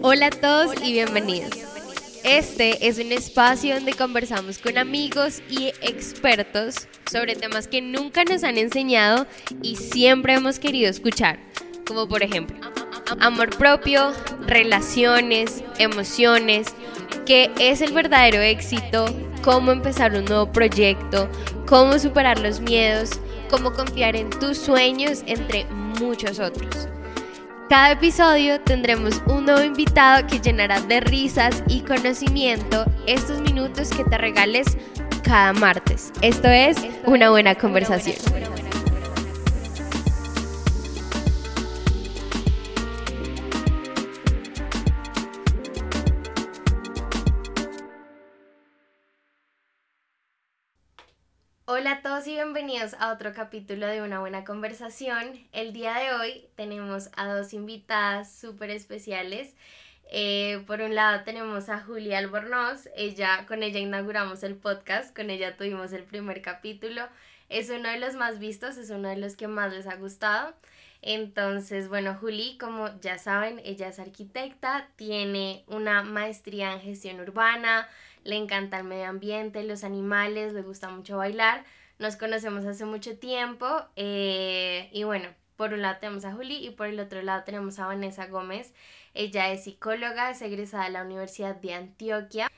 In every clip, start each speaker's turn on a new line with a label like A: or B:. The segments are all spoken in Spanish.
A: Hola a todos y bienvenidos. Este es un espacio donde conversamos con amigos y expertos sobre temas que nunca nos han enseñado y siempre hemos querido escuchar, como por ejemplo amor propio, relaciones, emociones, qué es el verdadero éxito, cómo empezar un nuevo proyecto, cómo superar los miedos, cómo confiar en tus sueños, entre muchos otros. Cada episodio tendremos un nuevo invitado que llenará de risas y conocimiento estos minutos que te regales cada martes. Esto es una buena conversación. Todos y bienvenidos a otro capítulo de Una Buena Conversación. El día de hoy tenemos a dos invitadas súper especiales. Eh, por un lado tenemos a Julia Albornoz, ella, con ella inauguramos el podcast, con ella tuvimos el primer capítulo. Es uno de los más vistos, es uno de los que más les ha gustado. Entonces, bueno, Juli, como ya saben, ella es arquitecta, tiene una maestría en gestión urbana, le encanta el medio ambiente, los animales, le gusta mucho bailar. Nos conocemos hace mucho tiempo eh, y bueno, por un lado tenemos a Juli y por el otro lado tenemos a Vanessa Gómez. Ella es psicóloga, es egresada de la Universidad de Antioquia.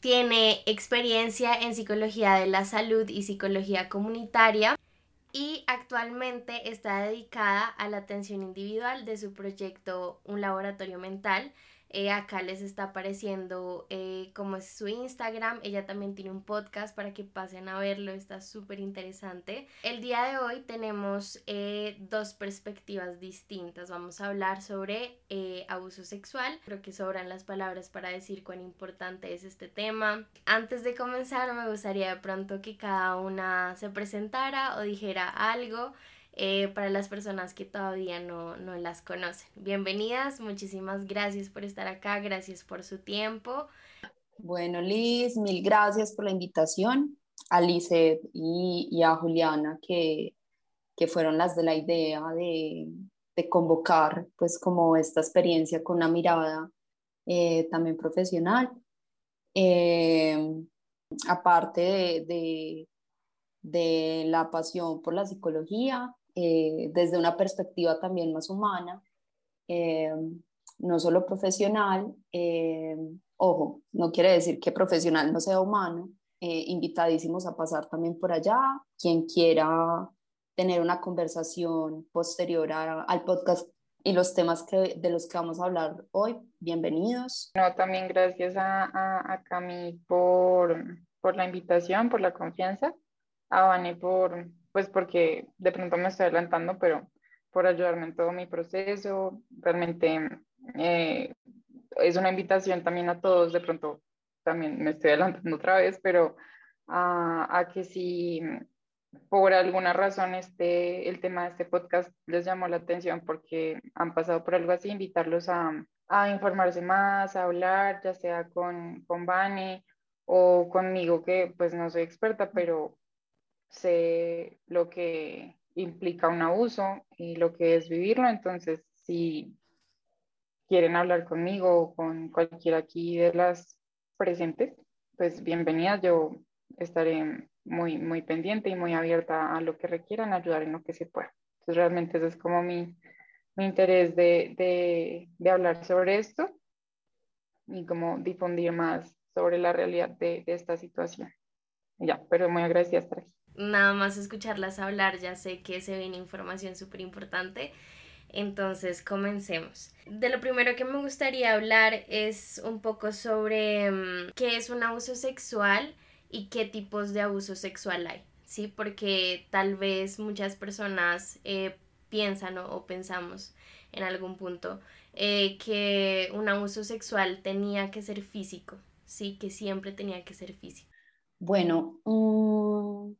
A: Tiene experiencia en psicología de la salud y psicología comunitaria y actualmente está dedicada a la atención individual de su proyecto Un Laboratorio Mental eh, acá les está apareciendo eh, como es su Instagram. Ella también tiene un podcast para que pasen a verlo. Está súper interesante. El día de hoy tenemos eh, dos perspectivas distintas. Vamos a hablar sobre abuso sexual. Creo que sobran las palabras para decir cuán importante es este tema. Antes de comenzar me gustaría de pronto que cada una se presentara o dijera algo. Eh, para las personas que todavía no, no las conocen. Bienvenidas, muchísimas gracias por estar acá, gracias por su tiempo.
B: Bueno, Liz, mil gracias por la invitación. A Lizeth y, y a Juliana, que, que, fueron las de la idea de, de, convocar, pues, como esta experiencia con una mirada eh, también profesional. Eh, aparte de, de, de, la pasión por la psicología, eh, desde una perspectiva también más humana, eh, no solo profesional. Eh, ojo, no quiere decir que profesional no sea humano. invitadísimos a pasar también por allá. Quien quiera tener una conversación posterior al podcast y los temas que, de los que vamos a hablar hoy, bienvenidos.
C: No, también gracias a, a, a Cami por, por la invitación, por la confianza, a Vane por, pues porque de pronto me estoy adelantando, pero por ayudarme en todo mi proceso. Realmente eh, es una invitación también a todos, de pronto también me estoy adelantando otra vez, pero a, que si por alguna razón este, el tema de este podcast les llamó la atención porque han pasado por algo así, invitarlos a, a informarse más, a hablar, ya sea con, con Vani o conmigo, que pues no soy experta, pero sé lo que implica un abuso y lo que es vivirlo, entonces si quieren hablar conmigo o con cualquiera aquí de las presentes, pues bienvenidas, yo estaré muy, muy pendiente y muy abierta a lo que requieran, ayudar en lo que se pueda. Entonces realmente ese es como mi, mi interés de, de, de, hablar sobre esto y como difundir más sobre la realidad de, de esta situación. Ya, pero muy agradecida estar aquí
A: nada más escucharlas hablar ya sé que se viene información súper importante. Entonces, comencemos. De lo primero que me gustaría hablar es un poco sobre mm, qué es un abuso sexual y qué tipos de abuso sexual hay, ¿sí? Porque tal vez muchas personas eh, piensan o, pensamos en algún punto eh, que un abuso sexual tenía que ser físico, ¿sí? Que siempre tenía que ser físico.
B: Bueno, mm,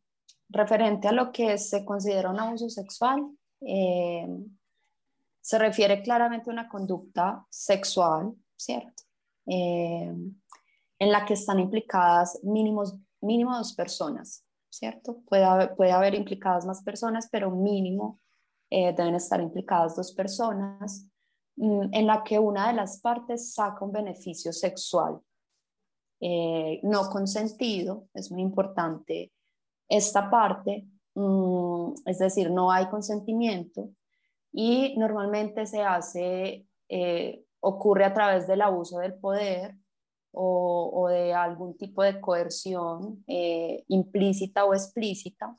B: referente a lo que se considera un abuso sexual, eh, se refiere claramente a una conducta sexual, ¿cierto? Eh, en la que están implicadas mínimos, mínimo dos personas, ¿cierto? Puede haber, puede haber implicadas más personas, pero mínimo eh, deben estar implicadas dos personas, mm, en la que una de las partes saca un beneficio sexual eh, no consentido, es muy importante esta parte, mm, es decir, no hay consentimiento y normalmente se hace, eh, ocurre a través del abuso del poder o, de algún tipo de coerción eh, implícita o explícita.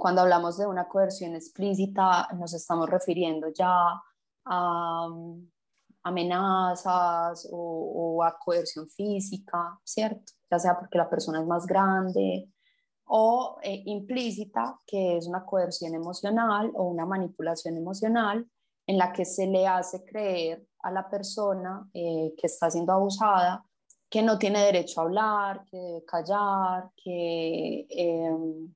B: cuando hablamos de una coerción explícita, nos estamos refiriendo ya a amenazas o, a coerción física, ¿cierto? Ya sea porque la persona es más grande o eh, implícita, que es una coerción emocional o una manipulación emocional en la que se le hace creer a la persona eh, que está siendo abusada que no tiene derecho a hablar, que debe callar, que, em,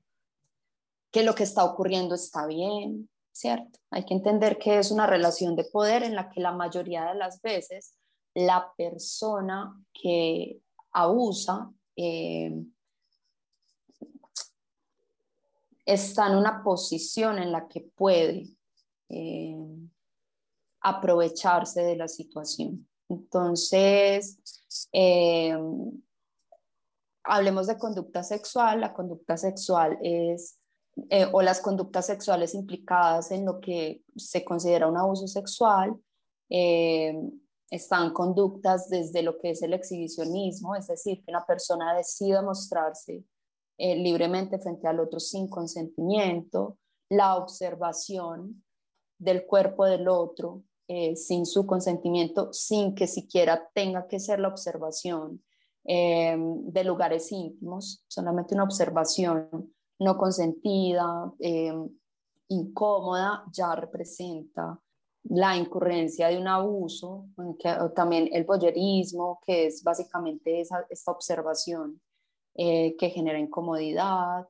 B: que lo que está ocurriendo está bien, ¿cierto? Hay que entender que es una relación de poder en la que la mayoría de las veces la persona que abusa eh, está en una posición en la que puede eh, aprovecharse de la situación. Entonces, eh, hablemos de conducta sexual. La conducta sexual es eh, o las conductas sexuales implicadas en lo que se considera un abuso sexual. Están conductas desde lo que es el exhibicionismo, es decir, que una persona decida mostrarse eh, libremente frente al otro sin consentimiento, la observación del cuerpo del otro sin su consentimiento, sin que siquiera tenga que ser la observación de lugares íntimos, solamente una observación no consentida, eh, incómoda, ya representa la incurrencia de un abuso, también el boyerismo, que es básicamente esa, esta observación eh, que genera incomodidad,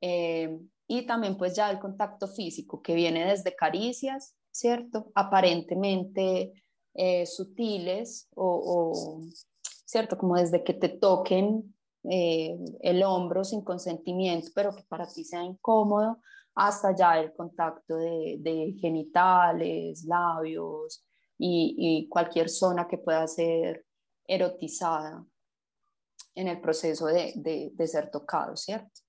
B: eh, y también pues ya el contacto físico, que viene desde caricias, ¿cierto? Aparentemente sutiles o, ¿cierto? Como desde que te toquen eh, el hombro sin consentimiento, pero que para ti sea incómodo, hasta ya el contacto de, genitales, labios y, cualquier zona que pueda ser erotizada en el proceso de, ser tocado, ¿cierto?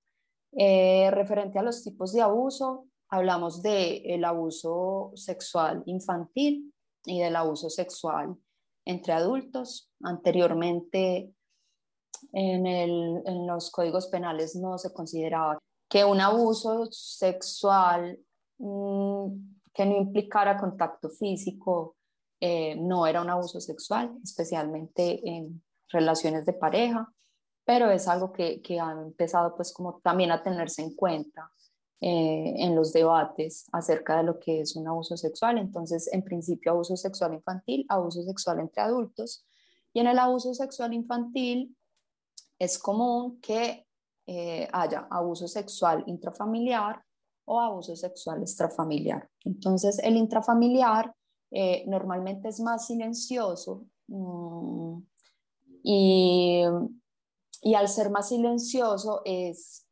B: Eh, referente a los tipos de abuso, hablamos del abuso sexual infantil y del abuso sexual entre adultos. Anteriormente en, los códigos penales no se consideraba que un abuso sexual mm, que no implicara contacto físico eh, no era un abuso sexual, especialmente en relaciones de pareja, pero es algo que, que ha empezado pues como también a tenerse en cuenta eh, en los debates acerca de lo que es un abuso sexual. Entonces, en principio, abuso sexual infantil, abuso sexual entre adultos. Y en el abuso sexual infantil es común que eh, haya abuso sexual intrafamiliar o abuso sexual extrafamiliar. Entonces, el intrafamiliar eh, normalmente es más silencioso mm, y, al ser más silencioso es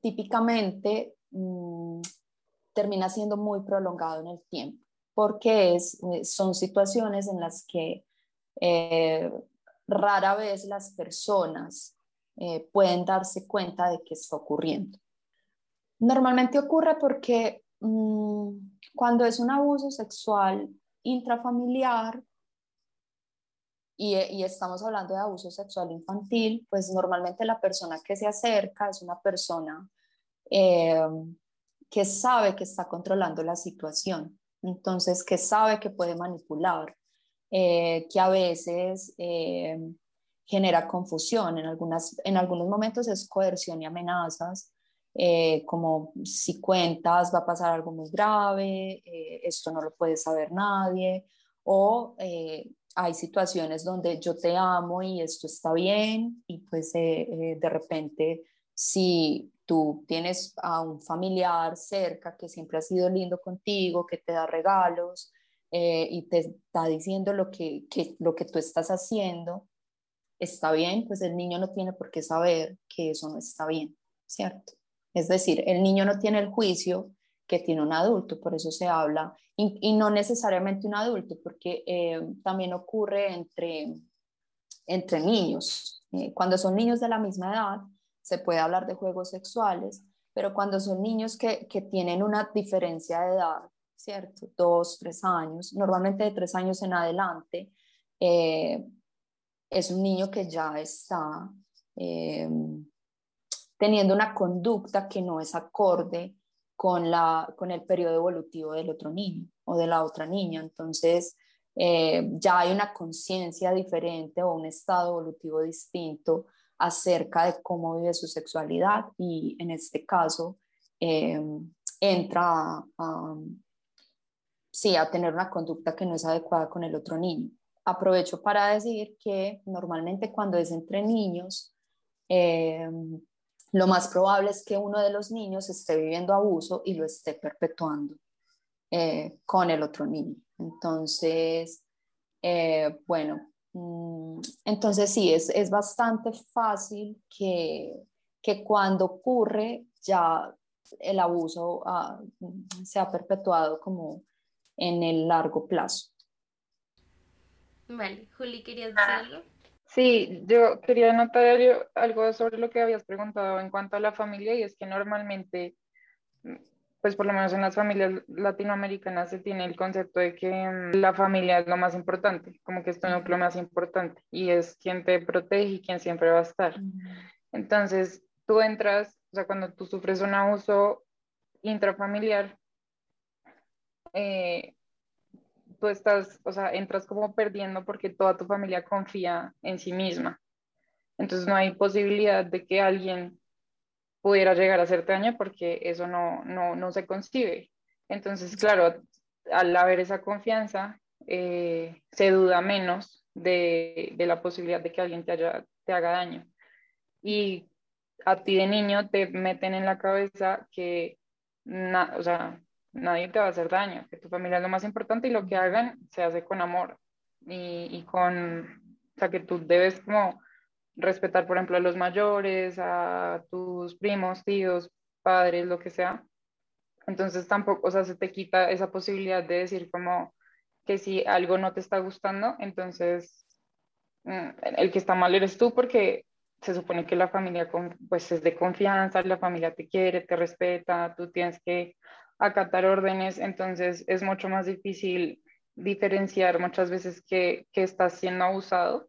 B: típicamente mm, termina siendo muy prolongado en el tiempo porque es, eh, son situaciones en las que rara vez las personas eh, pueden darse cuenta de que está ocurriendo. Normalmente ocurre porque mm, cuando es un abuso sexual intrafamiliar y, y, estamos hablando de abuso sexual infantil, pues normalmente la persona que se acerca es una persona eh, que sabe que está controlando la situación, entonces que sabe que puede manipular, eh, que a veces genera confusión. En, algunas, en algunos momentos es coerción y amenazas, eh, como si cuentas va a pasar algo muy grave, eh, esto no lo puede saber nadie, o eh, hay situaciones donde yo te amo y esto está bien, y pues de repente si tú tienes a un familiar cerca que siempre ha sido lindo contigo, que te da regalos y te está diciendo lo que, que, lo que tú estás haciendo, está bien, pues el niño no tiene por qué saber que eso no está bien, ¿cierto? Es decir, el niño no tiene el juicio que tiene un adulto, por eso se habla, y, no necesariamente un adulto, porque eh, también ocurre entre, entre niños. Eh, cuando son niños de la misma edad, se puede hablar de juegos sexuales, pero cuando son niños que, que tienen una diferencia de edad, ¿cierto? Dos, tres años, normalmente de tres años en adelante, eh, es un niño que ya está teniendo una conducta que no es acorde con, la, con el periodo evolutivo del otro niño o de la otra niña. Entonces, eh, ya hay una conciencia diferente o un estado evolutivo distinto acerca de cómo vive su sexualidad y en este caso eh, entra a, sí, a tener una conducta que no es adecuada con el otro niño. Aprovecho para decir que normalmente cuando es entre niños, eh, lo más probable es que uno de los niños esté viviendo abuso y lo esté perpetuando eh, con el otro niño. Entonces, eh, bueno, mm, entonces sí, es, es bastante fácil que, que, cuando ocurre ya el abuso ah, se ha perpetuado como en el largo plazo.
A: Vale, Juli, ¿querías decir algo?
C: Sí, yo quería anotar algo sobre lo que habías preguntado en cuanto a la familia y es que normalmente, pues por lo menos en las familias latinoamericanas se tiene el concepto de que mm, la familia es lo más importante, como que es tu núcleo más importante y es quien te protege y quien siempre va a estar. Entonces, tú entras, o sea, cuando tú sufres un abuso intrafamiliar, eh, tú estás, o sea, entras como perdiendo porque toda tu familia confía en sí misma. Entonces no hay posibilidad de que alguien pudiera llegar a hacerte daño porque eso no, no, no se concibe. Entonces, claro, al haber esa confianza, eh, se duda menos de, de, la posibilidad de que alguien te, haya, te haga daño. Y a ti de niño te meten en la cabeza que, o sea, nadie te va a hacer daño, que tu familia es lo más importante y lo que hagan se hace con amor y, y con, o sea, que tú debes como respetar, por ejemplo, a los mayores, a tus primos, tíos, padres, lo que sea. Entonces tampoco, o sea, se te quita esa posibilidad de decir como que si algo no te está gustando, entonces mm, el que está mal eres tú porque se supone que la familia pues es de confianza, la familia te quiere, te respeta, tú tienes que acatar órdenes, entonces es mucho más difícil diferenciar muchas veces que, que estás siendo abusado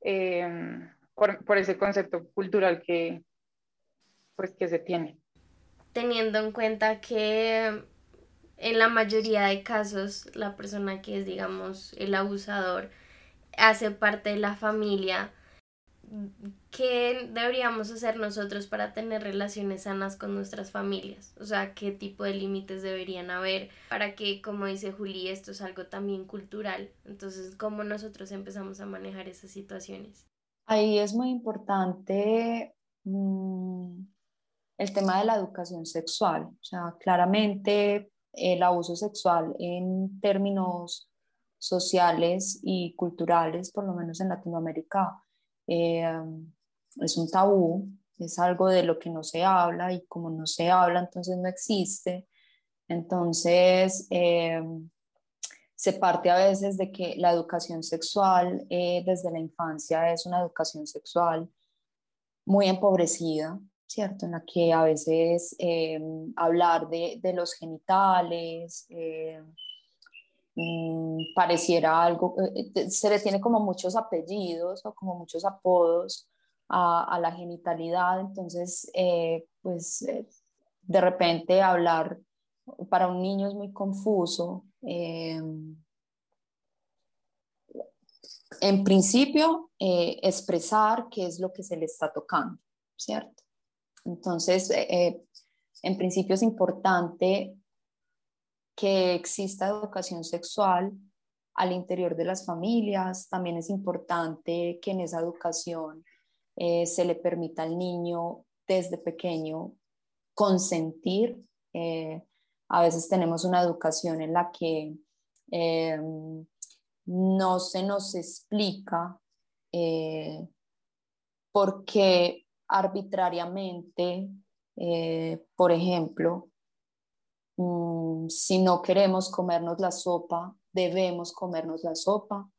C: em, por, por, ese concepto cultural que, pues, que se tiene.
A: Teniendo en cuenta que en la mayoría de casos la persona que es, digamos, el abusador hace parte de la familia, ¿qué deberíamos hacer nosotros para tener relaciones sanas con nuestras familias? O sea, ¿qué tipo de límites deberían haber para que, como dice Juli, esto es algo también cultural? Entonces, ¿cómo nosotros empezamos a manejar esas situaciones?
B: Ahí es muy importante mm, el tema de la educación sexual. O sea, claramente el abuso sexual en términos sociales y culturales, por lo menos en Latinoamérica, eh, es un tabú, es algo de lo que no se habla y como no se habla, entonces no existe. Entonces, eh, se parte a veces de que la educación sexual eh, desde la infancia es una educación sexual muy empobrecida, ¿cierto? En la que a veces hablar de, de, los genitales, Mm, pareciera algo, eh, eh, se le tiene como muchos apellidos o como muchos apodos a, la genitalidad, entonces, eh, pues de repente hablar para un niño es muy confuso. en principio, expresar qué es lo que se le está tocando, ¿cierto? Entonces, en principio es importante que exista educación sexual al interior de las familias. También es importante que en esa educación eh, se le permita al niño desde pequeño consentir. Eh, a veces tenemos una educación en la que eh, no se nos explica por qué arbitrariamente, por ejemplo, mm, si no queremos comernos la sopa, debemos comernos la sopa.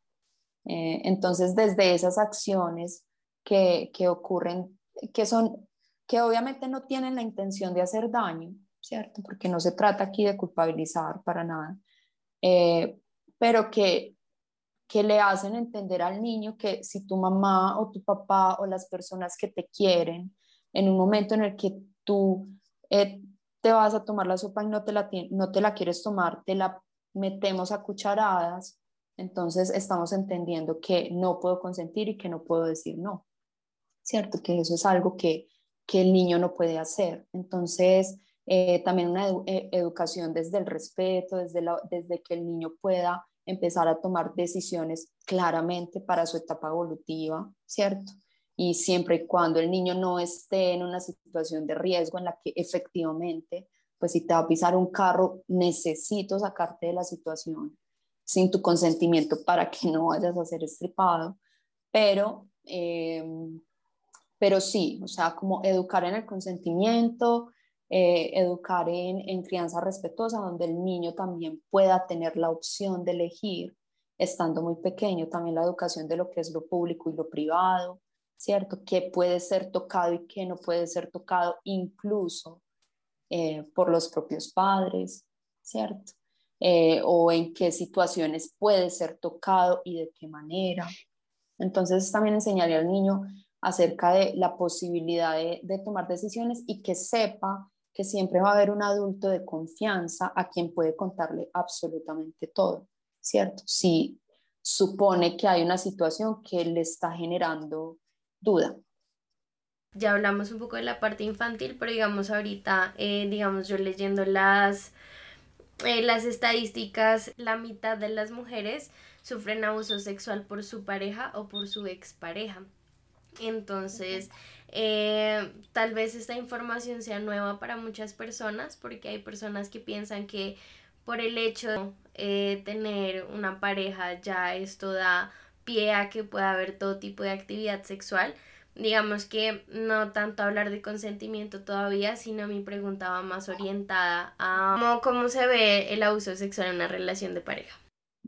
B: Entonces, desde esas acciones que, que ocurren, que son, que obviamente no tienen la intención de hacer daño, ¿cierto? Porque no se trata aquí de culpabilizar para nada, eh, pero que, que le hacen entender al niño que si tu mamá o tu papá o las personas que te quieren, en un momento en el que tú eh, te vas a tomar la sopa y no te la, no te la quieres tomar, te la metemos a cucharadas, entonces estamos entendiendo que no puedo consentir y que no puedo decir no, ¿cierto? Que eso es algo que, que el niño no puede hacer. Entonces, eh, también una eh, educación desde el respeto, desde, desde que el niño pueda empezar a tomar decisiones claramente para su etapa evolutiva, ¿cierto? Y siempre y cuando el niño no esté en una situación de riesgo en la que efectivamente, pues si te va a pisar un carro, necesito sacarte de la situación sin tu consentimiento para que no vayas a ser estripado, pero, eh, pero sí, o sea, como educar en el consentimiento, eh, educar en, en, crianza respetuosa, donde el niño también pueda tener la opción de elegir, estando muy pequeño, también la educación de lo que es lo público y lo privado, ¿cierto? ¿Qué puede ser tocado y qué no puede ser tocado, incluso eh, por los propios padres, ¿cierto? Eh, o en qué situaciones puede ser tocado y de qué manera. Entonces también enseñarle al niño acerca de la posibilidad de, tomar decisiones y que sepa que siempre va a haber un adulto de confianza a quien puede contarle absolutamente todo, ¿cierto? Si supone que hay una situación que le está generando duda.
A: Ya hablamos un poco de la parte infantil, pero digamos ahorita, eh, digamos yo leyendo las, eh, las estadísticas, la mitad de las mujeres sufren abuso sexual por su pareja o por su expareja. Entonces, eh, tal vez esta información sea nueva para muchas personas porque hay personas que piensan que por el hecho de tener una pareja ya esto da pie a que pueda haber todo tipo de actividad sexual. Digamos que no tanto hablar de consentimiento todavía, sino mi pregunta va más orientada a cómo, cómo se ve el abuso sexual en una relación de pareja.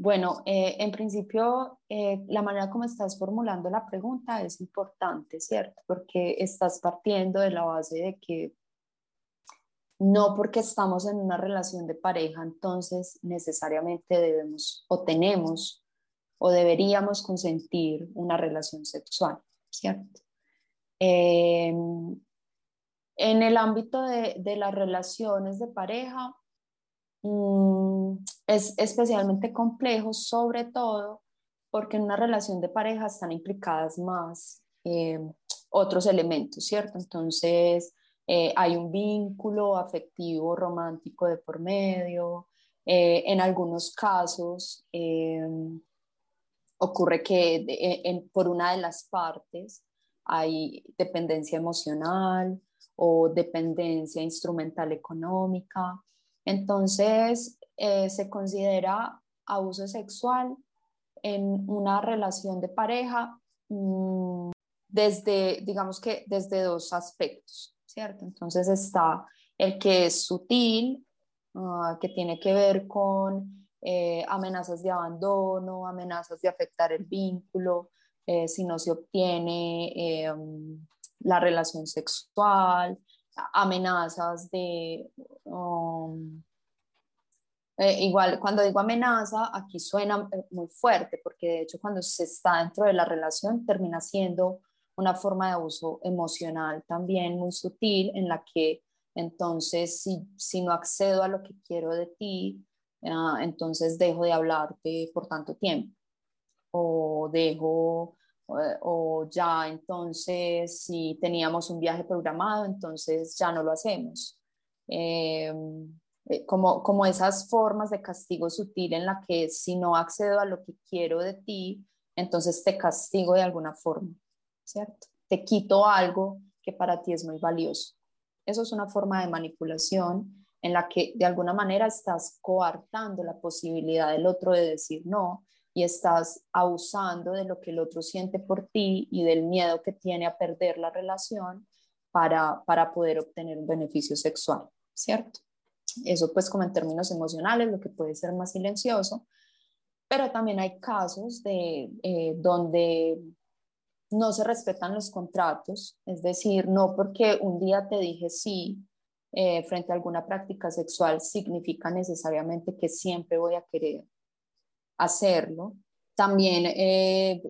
B: Bueno, eh, en principio, eh, la manera como estás formulando la pregunta es importante, ¿cierto? Porque estás partiendo de la base de que no porque estamos en una relación de pareja, entonces necesariamente debemos o tenemos o deberíamos consentir una relación sexual, ¿cierto? Em, en el ámbito de, de las relaciones de pareja, es especialmente complejo, sobre todo porque en una relación de pareja están implicadas más eh, otros elementos, ¿cierto? Entonces, eh, hay un vínculo afectivo, romántico de por medio. Eh, en algunos casos, ocurre que por una de las partes hay dependencia emocional o dependencia instrumental económica. Entonces, eh, se considera abuso sexual en una relación de pareja mm, desde, digamos que desde dos aspectos, ¿cierto? Entonces está el que es sutil, ah, que tiene que ver con eh, amenazas de abandono, amenazas de afectar el vínculo, eh, si no se obtiene em, la relación sexual, amenazas de... Um, eh, igual, cuando digo amenaza, aquí suena eh, muy fuerte, porque de hecho cuando se está dentro de la relación termina siendo una forma de abuso emocional también muy sutil, en la que entonces si, si no accedo a lo que quiero de ti, ah, entonces dejo de hablarte por tanto tiempo, o dejo o ya entonces si teníamos un viaje programado, entonces ya no lo hacemos. Em, eh, como, como esas formas de castigo sutil en la que si no accedo a lo que quiero de ti, entonces te castigo de alguna forma, ¿cierto? Te quito algo que para ti es muy valioso. Eso es una forma de manipulación en la que de alguna manera estás coartando la posibilidad del otro de decir no y estás abusando de lo que el otro siente por ti y del miedo que tiene a perder la relación para, para poder obtener un beneficio sexual, ¿cierto? Eso pues como en términos emocionales, lo que puede ser más silencioso, pero también hay casos de eh, donde no se respetan los contratos, es decir, no porque un día te dije sí eh, frente a alguna práctica sexual significa necesariamente que siempre voy a querer hacerlo. También eh,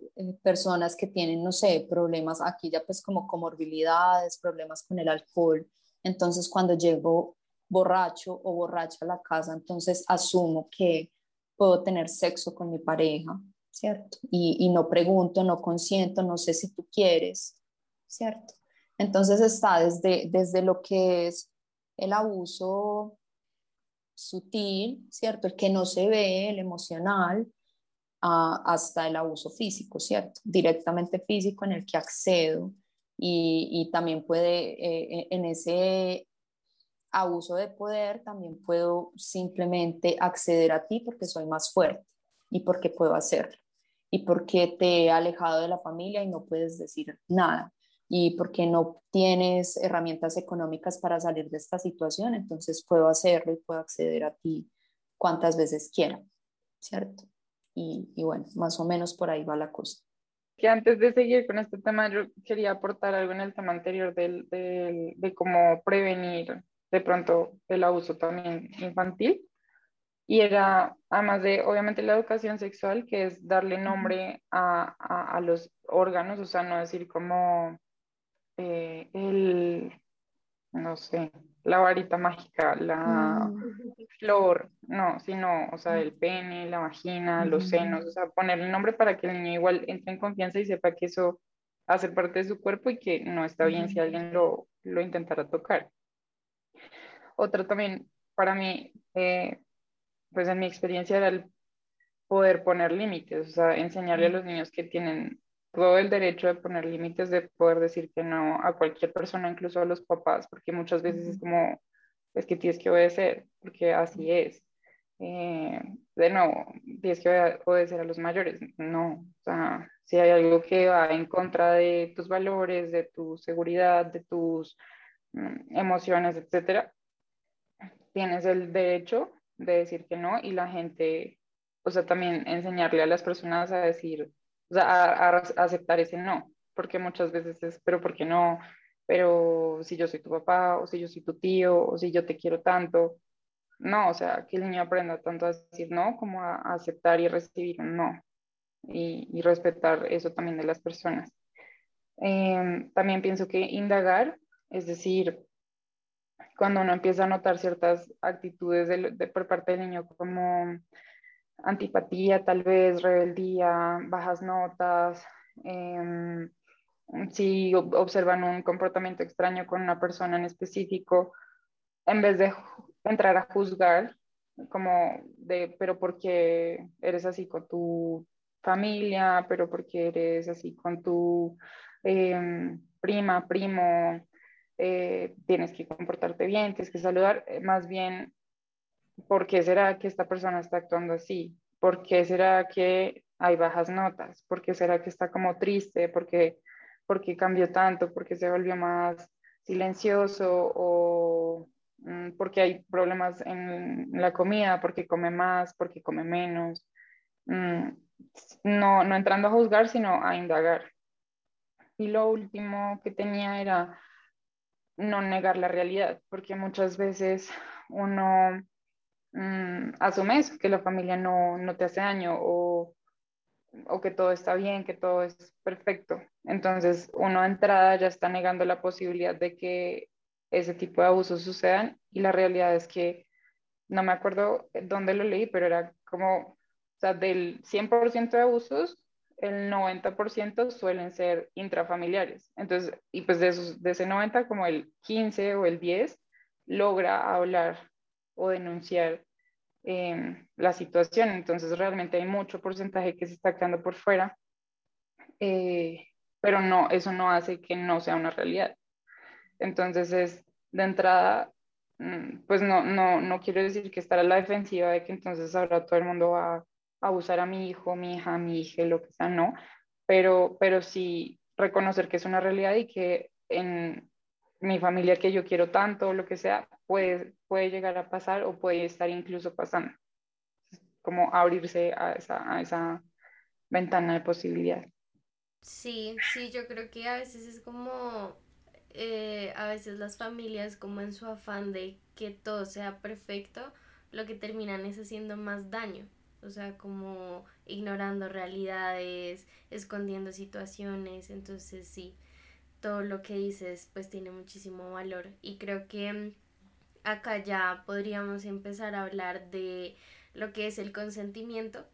B: personas que tienen, no sé, problemas aquí ya pues como comorbilidades, problemas con el alcohol. Entonces cuando llego borracho o borracha a la casa, entonces asumo que puedo tener sexo con mi pareja, ¿cierto? Y, y no pregunto, no consiento, no sé si tú quieres, ¿cierto? Entonces está desde, desde lo que es el abuso sutil, ¿cierto? El que no se ve, el emocional, hasta el abuso físico, ¿cierto? Directamente físico en el que accedo y, también puede, eh, en ese abuso de poder, también puedo simplemente acceder a ti porque soy más fuerte y porque puedo hacerlo y porque te he alejado de la familia y no puedes decir nada y porque no tienes herramientas económicas para salir de esta situación, entonces puedo hacerlo y puedo acceder a ti cuantas veces quiera, ¿cierto? Y, bueno, más o menos por ahí va la cosa.
C: Que antes de seguir con este tema, yo quería aportar algo en el tema anterior del, de cómo prevenir de pronto el abuso también infantil. Y era, además de, obviamente, la educación sexual, que es darle nombre a, a, a los órganos, o sea, no decir como eh, el, no sé, la varita mágica, la mm. flor, no, sino, o sea, el pene, la vagina, los senos, o sea, ponerle nombre para que el niño igual entre en confianza y sepa que eso hace parte de su cuerpo y que no está bien si alguien lo, lo intentara tocar. Otra también, para mí, eh, pues en mi experiencia era el poder poner límites, o sea, enseñarle a los niños que tienen el derecho de poner límites, de poder decir que no a cualquier persona, incluso a los papás, porque muchas veces es como, es que tienes que obedecer, porque así es. Eh, de nuevo, tienes que obedecer a los mayores. No, o sea, si hay algo que va en contra de tus valores, de tu seguridad, de tus mm, emociones, etcétera, tienes el derecho de decir que no y la gente, o sea, también enseñarle a las personas a decir, o sea, a, aceptar ese no, porque muchas veces es, pero ¿por qué no? Pero si yo soy tu papá, o si yo soy tu tío, o si yo te quiero tanto. No, o sea, que el niño aprenda tanto a decir no como a, aceptar y recibir un no. Y, respetar eso también de las personas. Em, también pienso que indagar, es decir, cuando uno empieza a notar ciertas actitudes de, por parte del niño como antipatía, tal vez rebeldía, bajas notas, em, si observan un comportamiento extraño con una persona en específico, en vez de entrar a juzgar, como de, pero ¿por qué eres así con tu familia? ¿Pero por qué eres así con tu em, prima, primo? Eh, tienes que comportarte bien, tienes que saludar, eh, más bien ¿por qué será que esta persona está actuando así? ¿Por qué será que hay bajas notas? ¿Por qué será que está como triste? ¿Por qué, cambió tanto? ¿Por qué se volvió más silencioso? ¿O mm, porque hay problemas en la comida? ¿Por qué come más? ¿Por qué come menos? Mm, no, no entrando a juzgar, sino a indagar. Y lo último que tenía era no negar la realidad, porque muchas veces uno Mm, asumes que la familia no, no te hace daño o, o, que todo está bien, que todo es perfecto. Entonces, uno de entrada ya está negando la posibilidad de que ese tipo de abusos sucedan y la realidad es que no me acuerdo dónde lo leí, pero era como, o sea, del 100% de abusos, el 90% suelen ser intrafamiliares. Entonces, y pues de, esos, de ese 90, como el 15 o el 10 logra hablar o denunciar em, la situación. Entonces realmente hay mucho porcentaje que se está quedando por fuera, eh, pero no, eso no hace que no sea una realidad. Entonces es de entrada, mm, pues no, no, no quiero decir que estar a la defensiva de que entonces ahora todo el mundo va a abusar a mi hijo, mi hija, mi hija, lo que sea, no, pero, pero sí reconocer que es una realidad y que en mi familia que yo quiero tanto, lo que sea, puede puede llegar a pasar o puede estar incluso pasando. Como abrirse a esa, a esa ventana de posibilidad.
A: Sí, sí, yo creo que a veces es como, eh, a veces las familias como en su afán de que todo sea perfecto, lo que terminan es haciendo más daño. O sea, como ignorando realidades, escondiendo situaciones. Entonces sí, todo lo que dices pues tiene muchísimo valor. Y creo que acá ya podríamos empezar a hablar de lo que es el consentimiento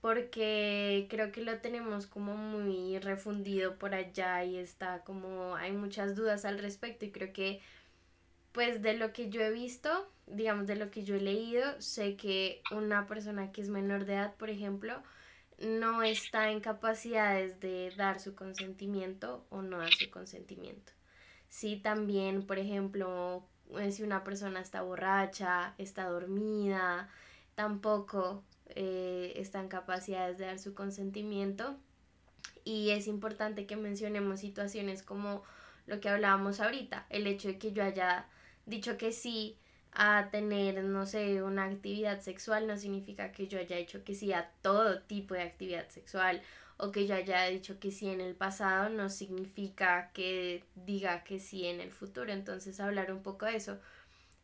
A: porque creo que lo tenemos como muy refundido por allá y está como hay muchas dudas al respecto y creo que pues de lo que yo he visto, digamos de lo que yo he leído, sé que una persona que es menor de edad, por ejemplo, no está en capacidades de dar su consentimiento o no dar su consentimiento. Sí, también, por ejemplo, si una persona está borracha, está dormida, tampoco eh, está en capacidades de dar su consentimiento. Y es importante que mencionemos situaciones como lo que hablábamos ahorita, el hecho de que yo haya dicho que sí a tener, no sé, una actividad sexual no significa que yo haya dicho que sí a todo tipo de actividad sexual o que yo haya dicho que sí en el pasado no significa que diga que sí en el futuro. Entonces hablar un poco de eso.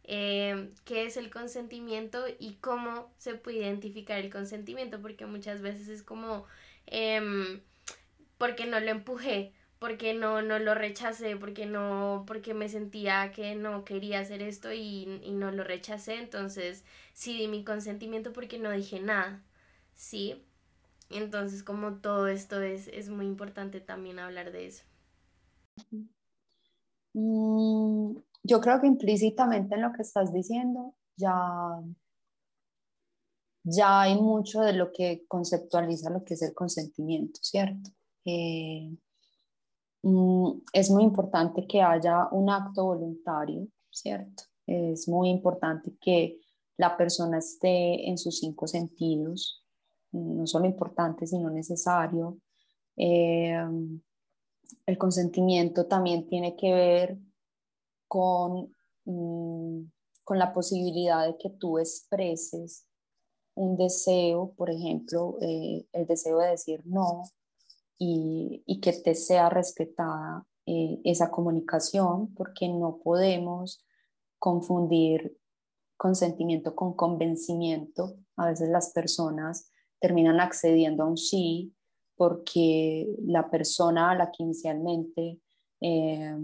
A: Eh, qué es el consentimiento y cómo se puede identificar el consentimiento, porque muchas veces es como, eh, porque no lo empujé, porque no, no lo rechacé, porque no, porque me sentía que no quería hacer esto y, y no lo rechacé, entonces sí di mi consentimiento porque no dije nada, ¿sí? Entonces como todo esto es, es muy importante también hablar de eso.
B: Mm, yo creo que implícitamente en lo que estás diciendo ya, ya hay mucho de lo que conceptualiza lo que es el consentimiento, ¿cierto? Eh, mm, es muy importante que haya un acto voluntario, ¿cierto? Es muy importante que la persona esté en sus cinco sentidos, no solo importante, sino necesario. Eh, el consentimiento también tiene que ver con, mm, con la posibilidad de que tú expreses un deseo, por ejemplo, eh, el deseo de decir no y, y que te sea respetada eh, esa comunicación, porque no podemos confundir consentimiento con convencimiento. A veces las personas terminan accediendo a un sí porque la persona a la que inicialmente eh,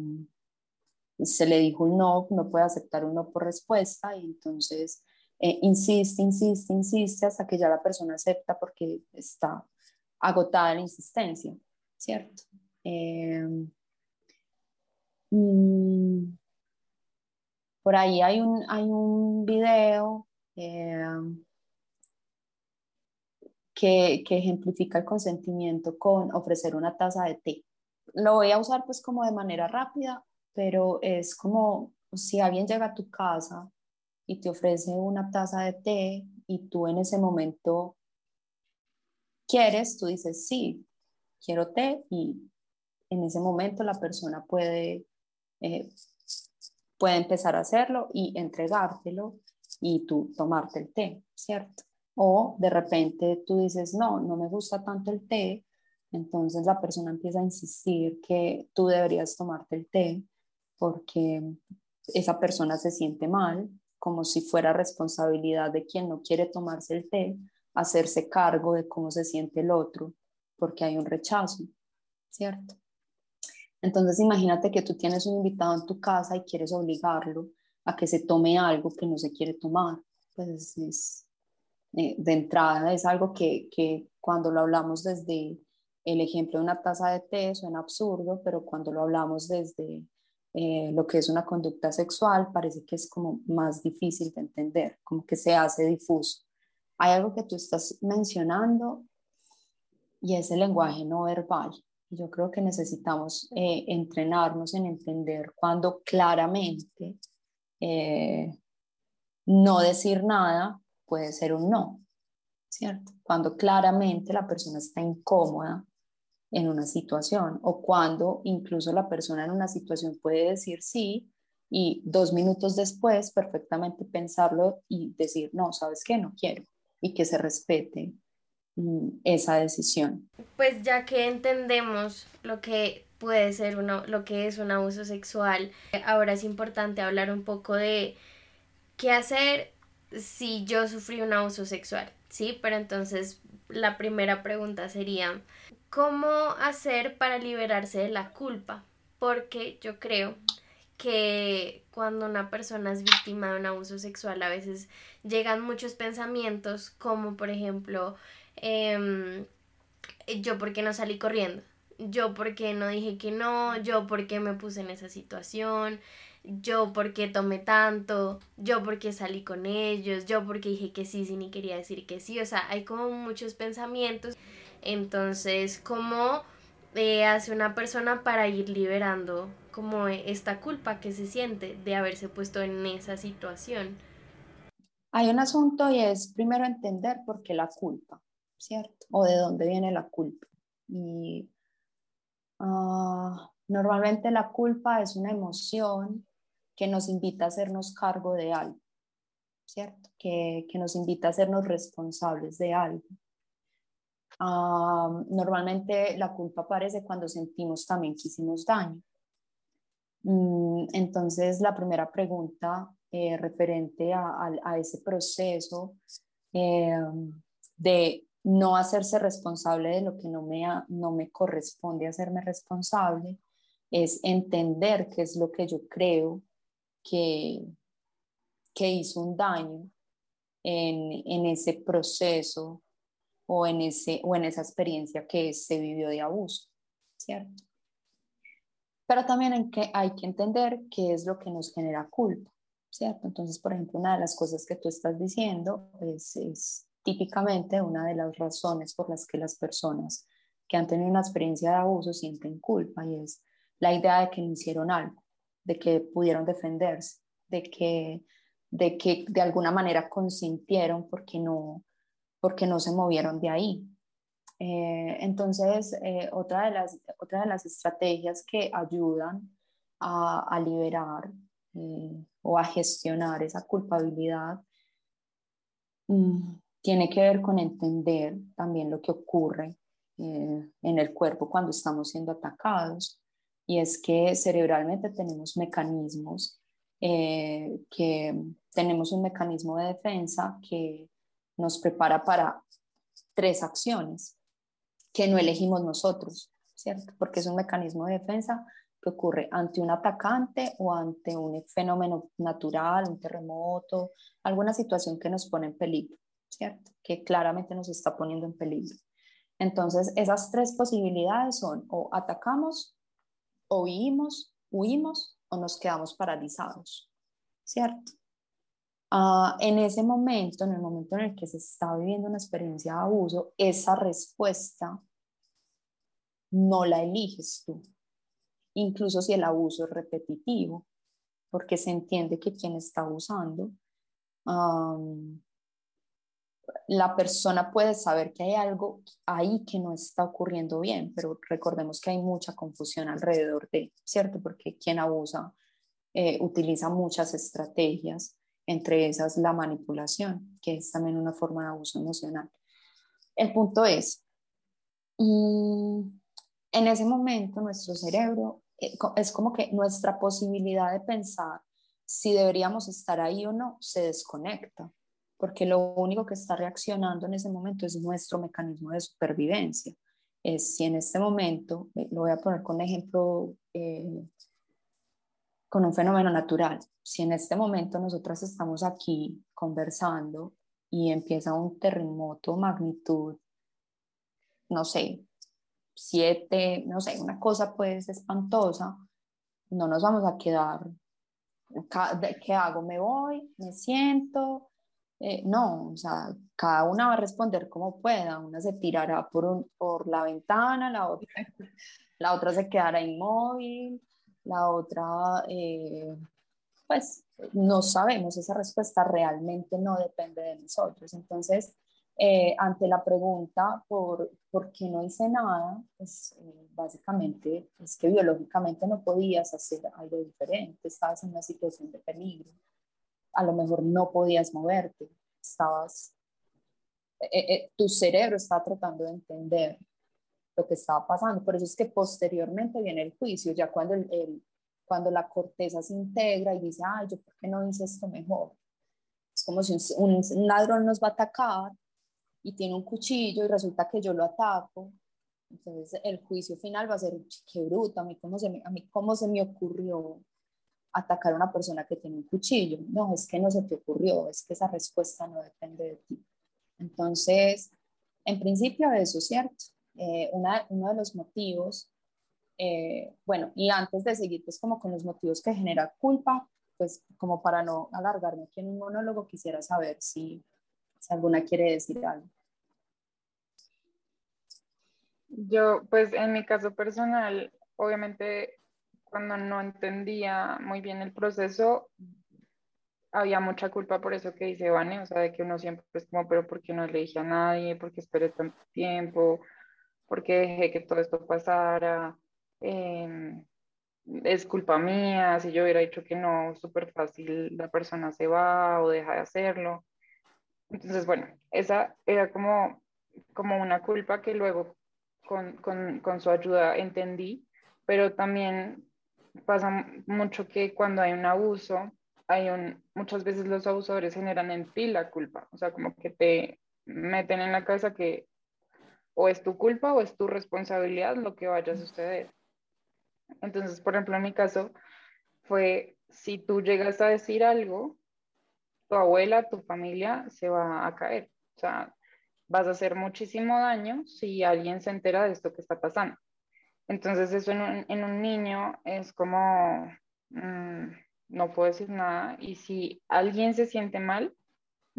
B: se le dijo un no, no puede aceptar un no por respuesta y entonces eh, insiste, insiste, insiste hasta que ya la persona acepta porque está agotada la insistencia, ¿cierto? Eh, mm, por ahí hay un, hay un video eh, que, ejemplifica el consentimiento con ofrecer una taza de té. Lo voy a usar pues como de manera rápida pero es como si alguien llega a tu casa y te ofrece una taza de té y tú en ese momento quieres, tú dices, sí, quiero té y en ese momento la persona puede, eh, puede empezar a hacerlo y entregártelo y tú tomarte el té, ¿cierto? O de repente tú dices, no, no me gusta tanto el té, entonces la persona empieza a insistir que tú deberías tomarte el té porque esa persona se siente mal, como si fuera responsabilidad de quien no quiere tomarse el té, hacerse cargo de cómo se siente el otro, porque hay un rechazo, ¿cierto? Entonces imagínate que tú tienes un invitado en tu casa y quieres obligarlo a que se tome algo que no se quiere tomar. Pues es, eh, de entrada es algo que, que cuando lo hablamos desde el ejemplo de una taza de té suena absurdo, pero cuando lo hablamos desde eh, lo que es una conducta sexual parece que es como más difícil de entender, como que se hace difuso. Hay algo que tú estás mencionando y es el lenguaje no verbal. Yo creo que necesitamos eh, entrenarnos en entender cuando claramente eh, no decir nada puede ser un no, ¿cierto? Cuando claramente la persona está incómoda en una situación o cuando incluso la persona en una situación puede decir sí, y dos minutos después perfectamente pensarlo y decir, no, ¿sabes qué? No quiero y que se respete mm, esa decisión.
A: Pues ya que entendemos lo que puede ser uno, lo que es un abuso sexual, ahora es importante hablar un poco de qué hacer si yo sufrí un abuso sexual, ¿sí? Pero entonces la primera pregunta sería, ¿cómo hacer para liberarse de la culpa? Porque yo creo que cuando una persona es víctima de un abuso sexual a veces llegan muchos pensamientos como por ejemplo em, yo porque no salí corriendo yo porque no dije que no yo porque me puse en esa situación yo porque tomé tanto yo porque salí con ellos yo porque dije que sí sin ni quería decir que sí o sea hay como muchos pensamientos entonces cómo eh, hace una persona para ir liberando como esta culpa que se siente de haberse puesto en esa situación.
B: Hay un asunto y es primero entender por qué la culpa, ¿cierto? O de dónde viene la culpa. Y ah, normalmente la culpa es una emoción que nos invita a hacernos cargo de algo, ¿cierto? Que, que nos invita a hacernos responsables de algo. Ah, normalmente la culpa aparece cuando sentimos también que hicimos daño. Mm, entonces, la primera pregunta eh, referente a, ese proceso eh, de no hacerse responsable de lo que no me, no me corresponde hacerme responsable es entender qué es lo que yo creo que, que hizo un daño en, en ese proceso o en, ese, o en esa experiencia que se vivió de abuso, ¿cierto? Pero también hay que, hay que entender qué es lo que nos genera culpa, ¿cierto? Entonces, por ejemplo, una de las cosas que tú estás diciendo es, es típicamente una de las razones por las que las personas que han tenido una experiencia de abuso sienten culpa y es la idea de que no hicieron algo, de que pudieron defenderse, de que de, que de alguna manera consintieron porque no, porque no se movieron de ahí, eh, entonces, eh, otra, de las, otra de las estrategias que ayudan a, liberar eh, o a gestionar esa culpabilidad mm, tiene que ver con entender también lo que ocurre en el cuerpo cuando estamos siendo atacados. Y es que cerebralmente tenemos mecanismos, que tenemos un mecanismo de defensa que nos prepara para tres acciones que no elegimos nosotros, ¿cierto? Porque es un mecanismo de defensa que ocurre ante un atacante o ante un fenómeno natural, un terremoto, alguna situación que nos pone en peligro, ¿cierto? Que claramente nos está poniendo en peligro. Entonces, esas tres posibilidades son o atacamos, o huimos, o nos quedamos paralizados, ¿cierto? Ah, en ese momento, en el momento en el que se está viviendo una experiencia de abuso, esa respuesta no la eliges tú, incluso si el abuso es repetitivo, porque se entiende que quien está abusando, la persona puede saber que hay algo ahí que no está ocurriendo bien, pero recordemos que hay mucha confusión alrededor de, ¿cierto? Porque quien abusa eh, utiliza muchas estrategias entre esas la manipulación, que es también una forma de abuso emocional. El punto es, en ese momento nuestro cerebro eh, es como que nuestra posibilidad de pensar si deberíamos estar ahí o no se desconecta, porque lo único que está reaccionando en ese momento es nuestro mecanismo de supervivencia. Es si en este momento, eh, lo voy a poner con ejemplo eh, con un fenómeno natural. Si en este momento nosotras estamos aquí conversando y empieza un terremoto magnitud, no sé, siete, no sé, una cosa pues espantosa, no nos vamos a quedar, ¿qué hago? ¿Me voy? ¿Me siento? Eh, no, o sea, cada una va a responder como pueda, una se tirará por, un, por la ventana, la otra, la otra se quedará inmóvil, la otra, eh, pues no sabemos, esa respuesta realmente no depende de nosotros. Entonces, eh, ante la pregunta por, ¿por qué no hice nada? Pues eh, básicamente es que biológicamente no podías hacer algo diferente, estabas en una situación de peligro, a lo mejor no podías moverte, estabas, eh, eh, tu cerebro estaba tratando de entender lo que estaba pasando, por eso es que posteriormente viene el juicio, ya cuando, el, cuando la corteza se integra y dice, ay, yo por qué no hice esto mejor. Es como si un, un ladrón nos va a atacar y tiene un cuchillo y resulta que yo lo ataco. Entonces el juicio final va a ser, qué bruto, a mí cómo se me, a mí cómo se me ocurrió atacar a una persona que tiene un cuchillo. No, es que no se te ocurrió, es que esa respuesta no depende de ti. Entonces, en principio eso es cierto. Eh, una, uno de los motivos, eh, bueno, y antes de seguir pues como con los motivos que genera culpa, pues como para no alargarme aquí en un monólogo, quisiera saber si, si alguna quiere decir algo.
C: Yo, pues en mi caso personal, obviamente cuando no entendía muy bien el proceso, había mucha culpa por eso que dice Vane, o sea, de que uno siempre es como, pero ¿por qué no le dije a nadie? ¿Por qué esperé tanto tiempo? ¿Por qué dejé que todo esto pasara? Em, es culpa mía, si yo hubiera dicho que no, súper fácil, la persona se va o deja de hacerlo. Entonces, bueno, esa era como, como una culpa que luego con, su ayuda entendí, pero también pasa mucho que cuando hay un abuso, hay un, muchas veces los abusadores generan en ti la culpa, o sea, como que te meten en la cabeza que o es tu culpa o es tu responsabilidad lo que vaya a suceder. Entonces, por ejemplo, en mi caso fue, si tú llegas a decir algo, tu abuela, tu familia se va a caer. O sea, vas a hacer muchísimo daño si alguien se entera de esto que está pasando. Entonces eso en un, niño es como, mm, no puedo decir nada y si alguien se siente mal,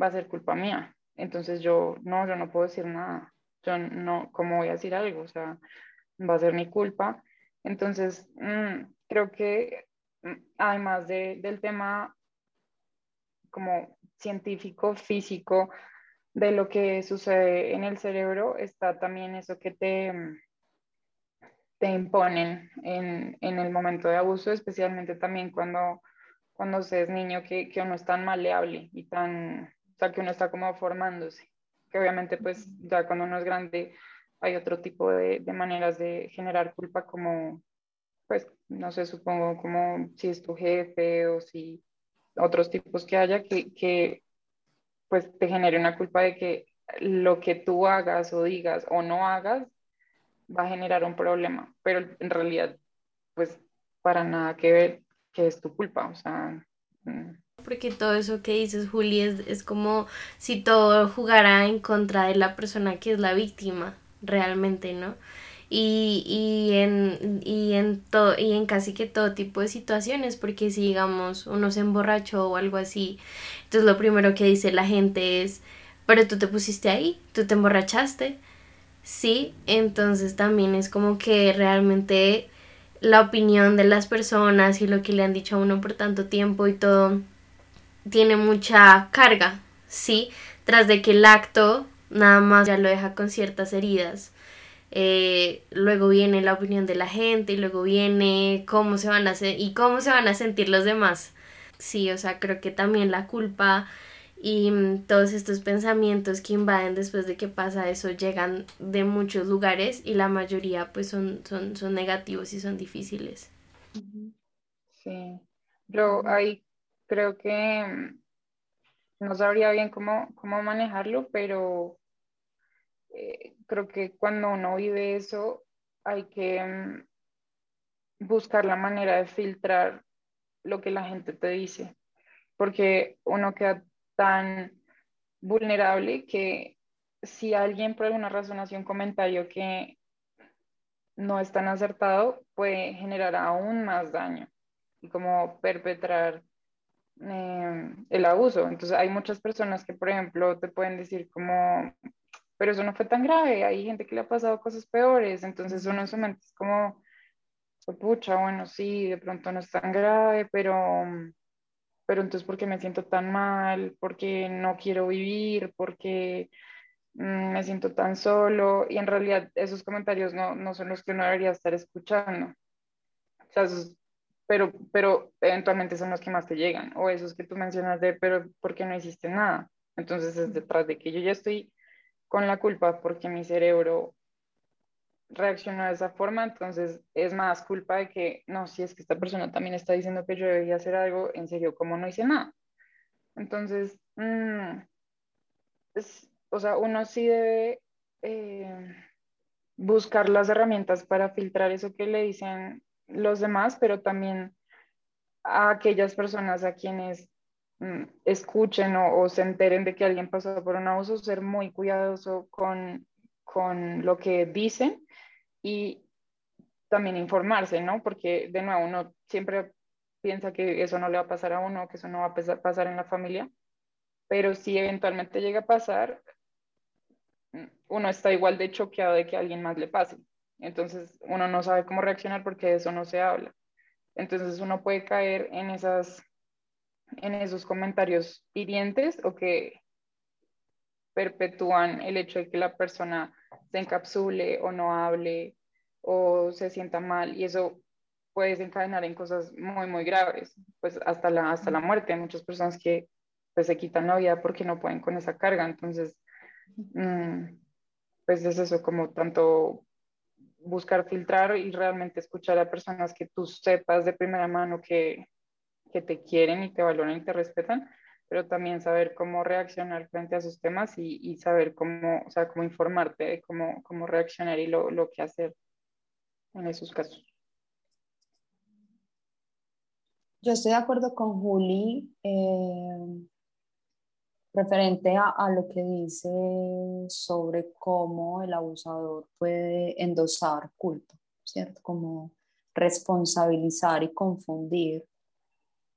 C: va a ser culpa mía. Entonces yo, no, yo no puedo decir nada. Yo no, ¿cómo voy a decir algo? O sea, va a ser mi culpa. Entonces, mm, creo que mm, además del tema como científico, físico, de lo que sucede en el cerebro está también eso que te, te imponen en, el momento de abuso, especialmente también cuando, cuando se es niño, que, que uno es tan maleable y tan, o sea, que uno está como formándose, que obviamente pues ya cuando uno es grande hay otro tipo de, maneras de generar culpa como, pues, no sé, supongo como si es tu jefe o si otros tipos que haya que, que pues te genere una culpa de que lo que tú hagas o digas o no hagas va a generar un problema, pero en realidad, pues para nada que ver que es tu culpa, o sea... Mm.
A: Porque todo eso que dices, Juli, es, es como si todo jugara en contra de la persona que es la víctima, realmente, ¿no? y, y, en, y, en y en casi que todo tipo de situaciones, porque si digamos uno se emborrachó o algo así, entonces lo primero que dice la gente es, pero tú te pusiste ahí, tú te emborrachaste, sí, entonces también es como que realmente la opinión de las personas y lo que le han dicho a uno por tanto tiempo y todo tiene mucha carga, sí, tras de que el acto nada más ya lo deja con ciertas heridas eh, luego viene la opinión de la gente y luego viene cómo se van a y cómo se van a sentir los demás. Sí, o sea, creo que también la culpa y mm, todos estos pensamientos que invaden después de que pasa eso llegan de muchos lugares y la mayoría pues son, son, son negativos y son difíciles.
C: Sí, yo ahí creo que mm, no sabría bien cómo, cómo manejarlo, pero eh, creo que cuando uno vive eso hay que mm, buscar la manera de filtrar lo que la gente te dice, porque uno queda tan vulnerable que si alguien por alguna razón hace un comentario que no es tan acertado, puede generar aún más daño y como perpetrar eh, el abuso. Entonces hay muchas personas que, por ejemplo, te pueden decir como, pero eso no fue tan grave, hay gente que le ha pasado cosas peores, entonces uno en su mente es como, pucha, bueno, sí, de pronto no es tan grave, pero, pero entonces ¿por qué me siento tan mal? ¿Por qué no quiero vivir? ¿Por qué mm, me siento tan solo y en realidad esos comentarios no, no son los que uno debería estar escuchando. Pero, pero eventualmente son los que más te llegan o esos que tú mencionas de, pero ¿por qué no hiciste nada? Entonces es detrás de que yo ya estoy con la culpa porque mi cerebro reaccionó de esa forma, entonces es más culpa de que, no, si es que esta persona también está diciendo que yo debía hacer algo, en serio, ¿cómo no hice nada? Entonces, mm, o sea, uno sí debe eh, buscar las herramientas para filtrar eso que le dicen los demás, pero también a aquellas personas a quienes mm, escuchen o, se enteren de que alguien pasó por un abuso, ser muy cuidadoso con, con lo que dicen y también informarse, ¿no? Porque de nuevo uno siempre piensa que eso no le va a pasar a uno, que eso no va a pasar en la familia, pero si eventualmente llega a pasar, uno está igual de choqueado de que a alguien más le pase. Entonces uno no sabe cómo reaccionar porque de eso no se habla. Entonces uno puede caer en, esas, en esos comentarios hirientes o que perpetúan el hecho de que la persona se encapsule o no hable o se sienta mal y eso puede desencadenar en cosas muy, muy graves, pues hasta la, hasta la muerte. Hay muchas personas que pues se quitan la vida porque no pueden con esa carga. Entonces, mm, pues es eso, como tanto buscar filtrar y realmente escuchar a personas que tú sepas de primera mano que, que te quieren y te valoran y te respetan, pero también saber cómo reaccionar frente a esos temas y, y saber cómo, o sea, cómo informarte de cómo, cómo reaccionar y lo, lo que hacer en esos casos.
B: Yo estoy de acuerdo con Juli. Eh, referente a, a, lo que dice sobre cómo el abusador puede endosar culto, ¿cierto? Como responsabilizar y confundir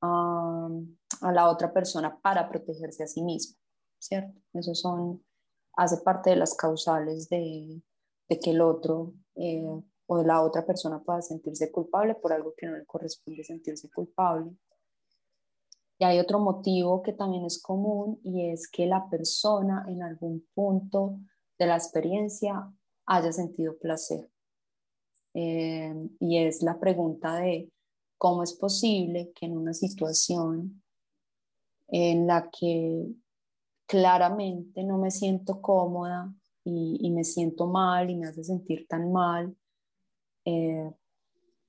B: a, la otra persona para protegerse a sí mismo, ¿cierto? Eso son, hace parte de las causales de, que el otro eh, o la otra persona pueda sentirse culpable por algo que no le corresponde sentirse culpable y hay otro motivo que también es común y es que la persona en algún punto de la experiencia haya sentido placer. Eh, y es la pregunta de cómo es posible que en una situación en la que claramente no me siento cómoda y, me siento mal y me hace sentir tan mal, eh,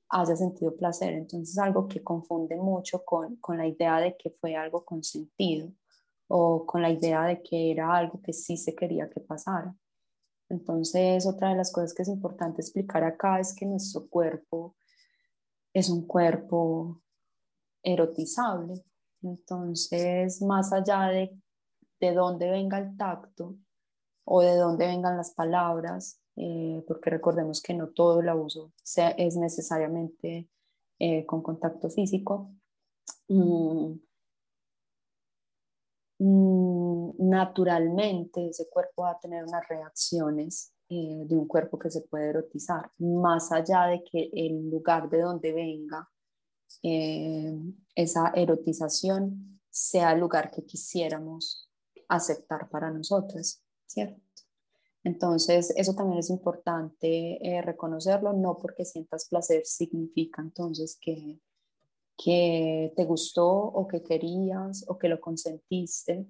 B: haya sentido placer. Entonces, algo que confunde mucho con, con la idea de que fue algo consentido o con la idea de que era algo que sí se quería que pasara. Entonces, otra de las cosas que es importante explicar acá es que nuestro cuerpo es un cuerpo erotizable. Entonces, más allá de, de dónde venga el tacto o de dónde vengan las palabras, eh, porque recordemos que no todo el abuso es necesariamente eh, con contacto físico. Mm, mm, naturalmente ese cuerpo va a tener unas reacciones eh, de un cuerpo que se puede erotizar, más allá de que el lugar de donde venga esa erotización sea el lugar que quisiéramos aceptar para nosotras, ¿cierto? Entonces, eso también es importante eh, reconocerlo, no porque sientas placer significa entonces que, que te gustó o que querías o que lo consentiste,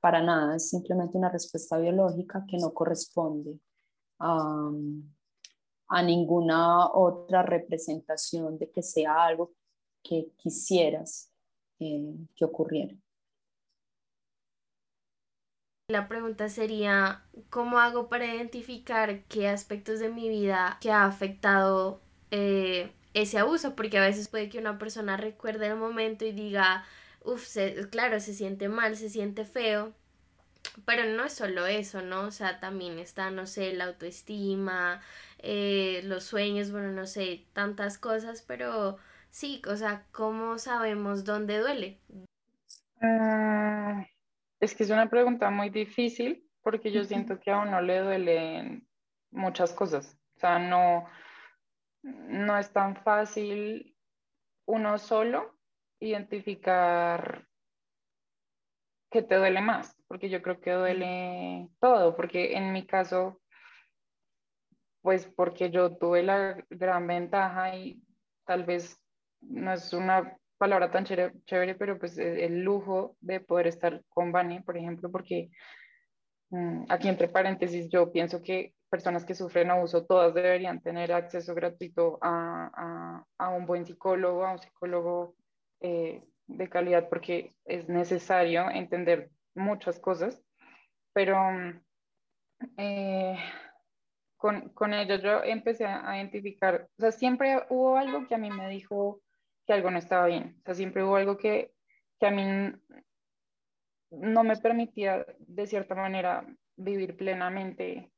B: para nada, es simplemente una respuesta biológica que no corresponde a, ninguna otra representación de que sea algo que quisieras eh, que ocurriera.
A: La pregunta sería, ¿cómo hago para identificar qué aspectos de mi vida que ha afectado eh, ese abuso? Porque a veces puede que una persona recuerde el momento y diga, uff, claro, se siente mal, se siente feo, pero no es solo eso, ¿no? O sea, también está, no sé, la autoestima, eh, los sueños, bueno, no sé, tantas cosas, pero sí, o sea, ¿cómo sabemos dónde duele?
C: Ah, es que es una pregunta muy difícil porque yo siento que a uno le duelen muchas cosas. O sea, no, no es tan fácil uno solo identificar qué te duele más. Porque yo creo que duele todo, porque en mi caso, pues porque yo tuve la gran ventaja y tal vez no es una palabra tan chévere, pero pues e, el lujo de poder estar con Vani, por ejemplo, porque mm, aquí entre paréntesis yo pienso que personas que sufren abuso todas deberían tener acceso gratuito a, un buen psicólogo, a un psicólogo eh, de calidad, porque es necesario entender muchas cosas, pero eh, con, con ella yo empecé a identificar, o sea, siempre hubo algo que a mí me dijo que algo no estaba bien, o sea, siempre hubo algo que, que a mí no me permitía de cierta manera vivir plenamente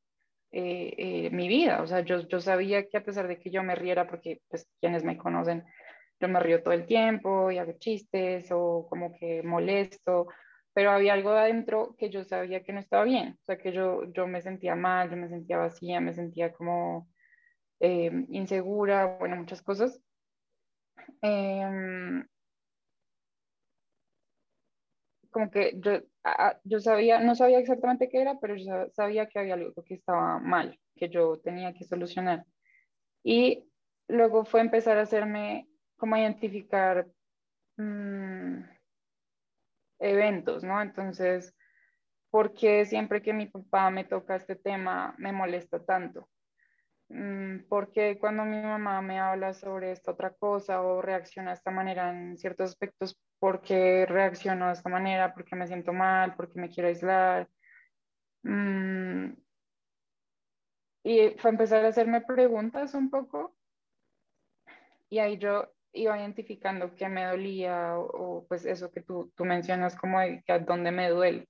C: eh, eh, mi vida. O sea, yo, yo sabía que a pesar de que yo me riera, porque pues quienes me conocen, yo me río todo el tiempo y hago chistes o como que molesto, pero había algo adentro que yo sabía que no estaba bien. O sea, que yo, yo me sentía mal, yo me sentía vacía, me sentía como eh, insegura, bueno, muchas cosas. Em, como que yo, yo sabía, no sabía exactamente qué era, pero yo sabía que había algo que estaba mal, que yo tenía que solucionar. Y luego fue empezar a hacerme como identificar mm, eventos, ¿no? Entonces, ¿por qué siempre que mi papá me toca este tema me molesta tanto? Mm, porque cuando mi mamá me habla sobre esta otra cosa o reacciona de esta manera en ciertos aspectos, ¿por qué reacciono de esta manera? ¿Por qué me siento mal? ¿Por qué me quiero aislar? Mm, y fue empezar a hacerme preguntas un poco y ahí yo iba identificando qué me dolía o, pues eso que tú, tú mencionas como que a dónde me duele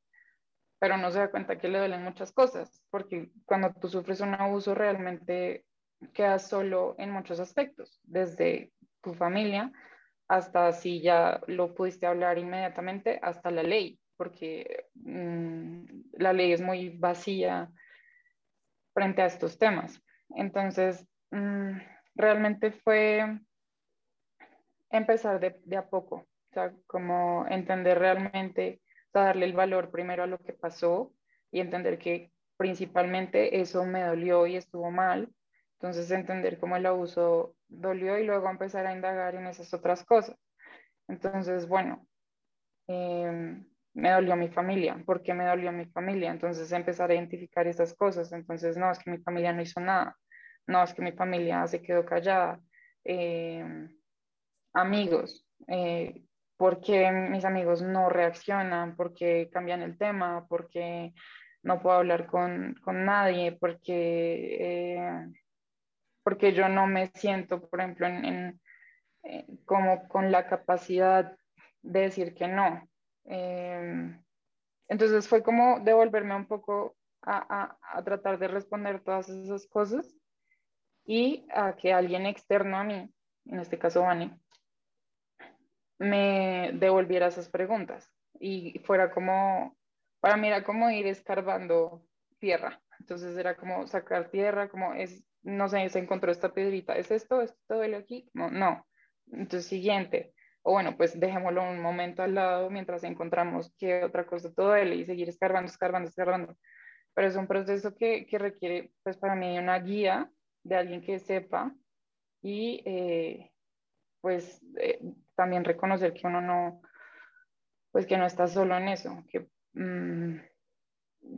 C: pero no se da cuenta que le duelen muchas cosas, porque cuando tú sufres un abuso realmente quedas solo en muchos aspectos, desde tu familia hasta si ya lo pudiste hablar inmediatamente, hasta la ley, porque mm, la ley es muy vacía frente a estos temas. Entonces, mm, realmente fue empezar de, de, a poco, o sea, como entender realmente darle el valor primero a lo que pasó y entender que principalmente eso me dolió y estuvo mal. Entonces entender cómo el abuso dolió y luego empezar a indagar en esas otras cosas. Entonces, bueno, em, me dolió mi familia. ¿Por qué me dolió mi familia? Entonces empezar a identificar esas cosas. Entonces, no, es que mi familia no hizo nada. No, es que mi familia se quedó callada. Em, amigos, eh, porque mis amigos no reaccionan, porque cambian el tema, porque no puedo hablar con, con nadie, porque, eh, porque yo no me siento, por ejemplo, en, eh, como con la capacidad de decir que no. Em, entonces fue como devolverme un poco a, a, a, tratar de responder todas esas cosas y a que alguien externo a mí, en este caso Vani, me devolviera esas preguntas y fuera como, para mí era como ir escarbando tierra. Entonces era como sacar tierra, como es, no sé, se encontró esta piedrita, ¿es esto? ¿Esto duele aquí? No, no. Entonces, siguiente. O bueno, pues dejémoslo un momento al lado mientras encontramos qué otra cosa todo duele y seguir escarbando, escarbando, escarbando. Pero es un proceso que, que requiere, pues para mí, una guía de alguien que sepa y eh, pues eh, también reconocer que uno no, pues que no está solo en eso, que, mm,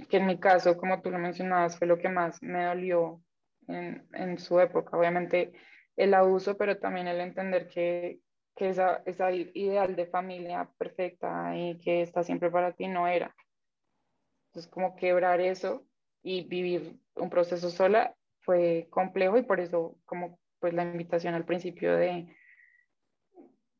C: que en mi caso, como tú lo mencionabas, fue lo que más me dolió en, en su época. Obviamente el abuso, pero también el entender que, que esa, esa ideal de familia perfecta y que está siempre para ti no era. Entonces, como quebrar eso y vivir un proceso sola fue complejo y por eso como pues la invitación al principio de,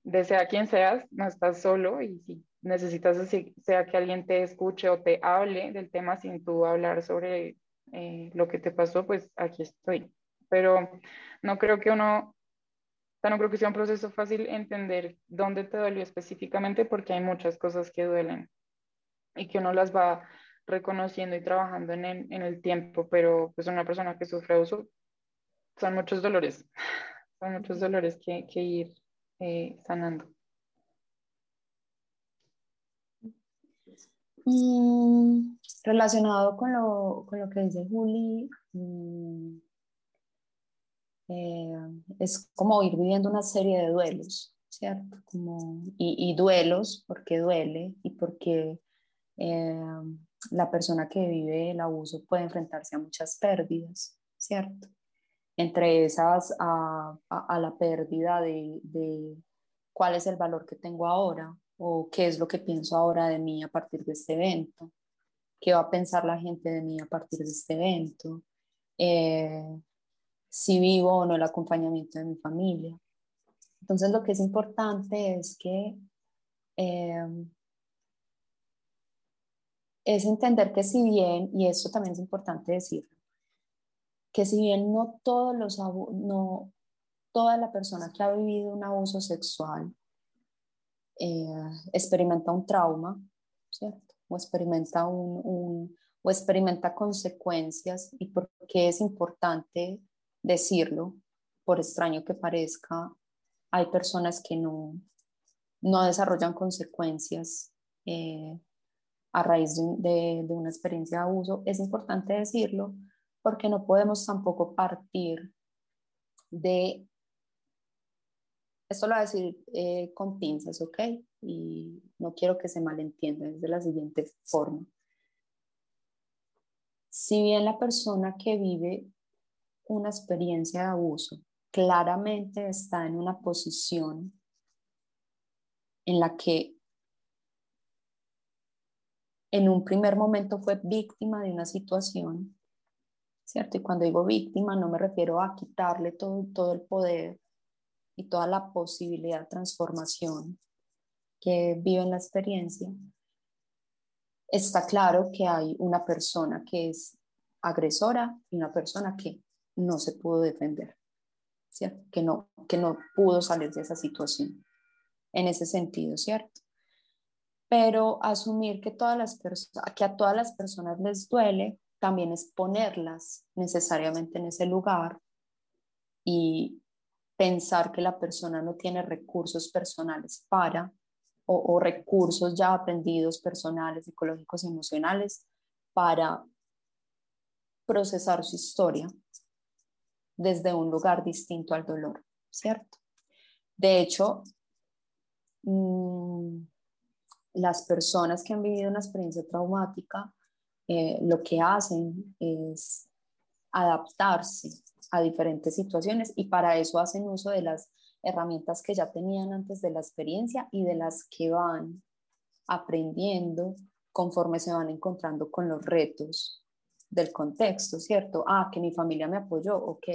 C: de sea quien seas, no estás solo y si necesitas sea que alguien te escuche o te hable del tema sin tú hablar sobre eh, lo que te pasó, pues aquí estoy. Pero no creo que uno, no creo que sea un proceso fácil entender dónde te dolió específicamente porque hay muchas cosas que duelen y que uno las va reconociendo y trabajando en el, en el tiempo, pero pues una persona que sufre abuso son muchos dolores, son muchos dolores que, que ir eh, sanando.
B: Relacionado con lo, con lo, que dice Juli, mm, eh, es como ir viviendo una serie de duelos, ¿cierto? Como, y, y duelos porque duele y porque eh, la persona que vive el abuso puede enfrentarse a muchas pérdidas, ¿cierto? Entre esas a, a, la pérdida de, de cuál es el valor que tengo ahora o qué es lo que pienso ahora de mí a partir de este evento, qué va a pensar la gente de mí a partir de este evento, eh, si vivo o no el acompañamiento de mi familia. Entonces lo que es importante es que eh, es entender que si bien, y esto también es importante decirlo, que si bien no todos los no toda la persona que ha vivido un abuso sexual eh, experimenta un trauma, ¿cierto? O experimenta un, o experimenta consecuencias y porque es importante decirlo, por extraño que parezca, hay personas que no, no desarrollan consecuencias eh, a raíz de, una experiencia de abuso, es importante decirlo porque no podemos tampoco partir de, esto lo voy a decir eh, con pinzas, ¿ok? Y no quiero que se malentienda, es de la siguiente forma. Si bien la persona que vive una experiencia de abuso claramente está en una posición en la que en un primer momento fue víctima de una situación, ¿cierto? Y cuando digo víctima no me refiero a quitarle todo, todo el poder y toda la posibilidad de transformación que vive en la experiencia. Está claro que hay una persona que es agresora y una persona que no se pudo defender, ¿cierto? Que no, que no pudo salir de esa situación. En ese sentido, ¿cierto? pero asumir que, todas las que a todas las personas les duele también es ponerlas necesariamente en ese lugar y pensar que la persona no tiene recursos personales para o, recursos ya aprendidos personales, psicológicos, emocionales para procesar su historia desde un lugar distinto al dolor, ¿cierto? De hecho, mmm, las personas que han vivido una experiencia traumática eh, lo que hacen es adaptarse a diferentes situaciones y para eso hacen uso de las herramientas que ya tenían antes de la experiencia y de las que van aprendiendo conforme se van encontrando con los retos del contexto, ¿cierto? Ah, que mi familia me apoyó, ok,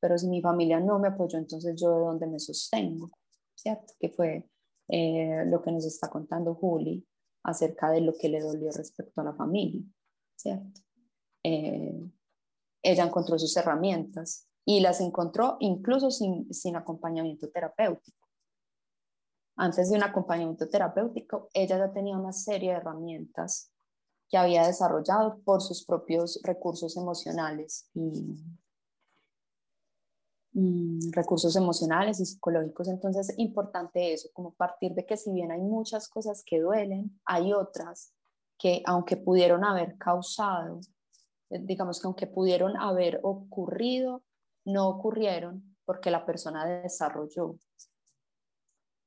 B: pero si mi familia no me apoyó, entonces yo de dónde me sostengo, ¿cierto? Que fue eh, lo que nos está contando Juli acerca de lo que le dolió respecto a la familia, ¿cierto? Eh, ella encontró sus herramientas y las encontró incluso sin, sin acompañamiento terapéutico. Antes de un acompañamiento terapéutico, ella ya tenía una serie de herramientas que había desarrollado por sus propios recursos emocionales y, Mm, recursos emocionales y psicológicos. Entonces, es importante eso, como partir de que si bien hay muchas cosas que duelen, hay otras que aunque pudieron haber causado, eh, digamos que aunque pudieron haber ocurrido, no ocurrieron porque la persona desarrolló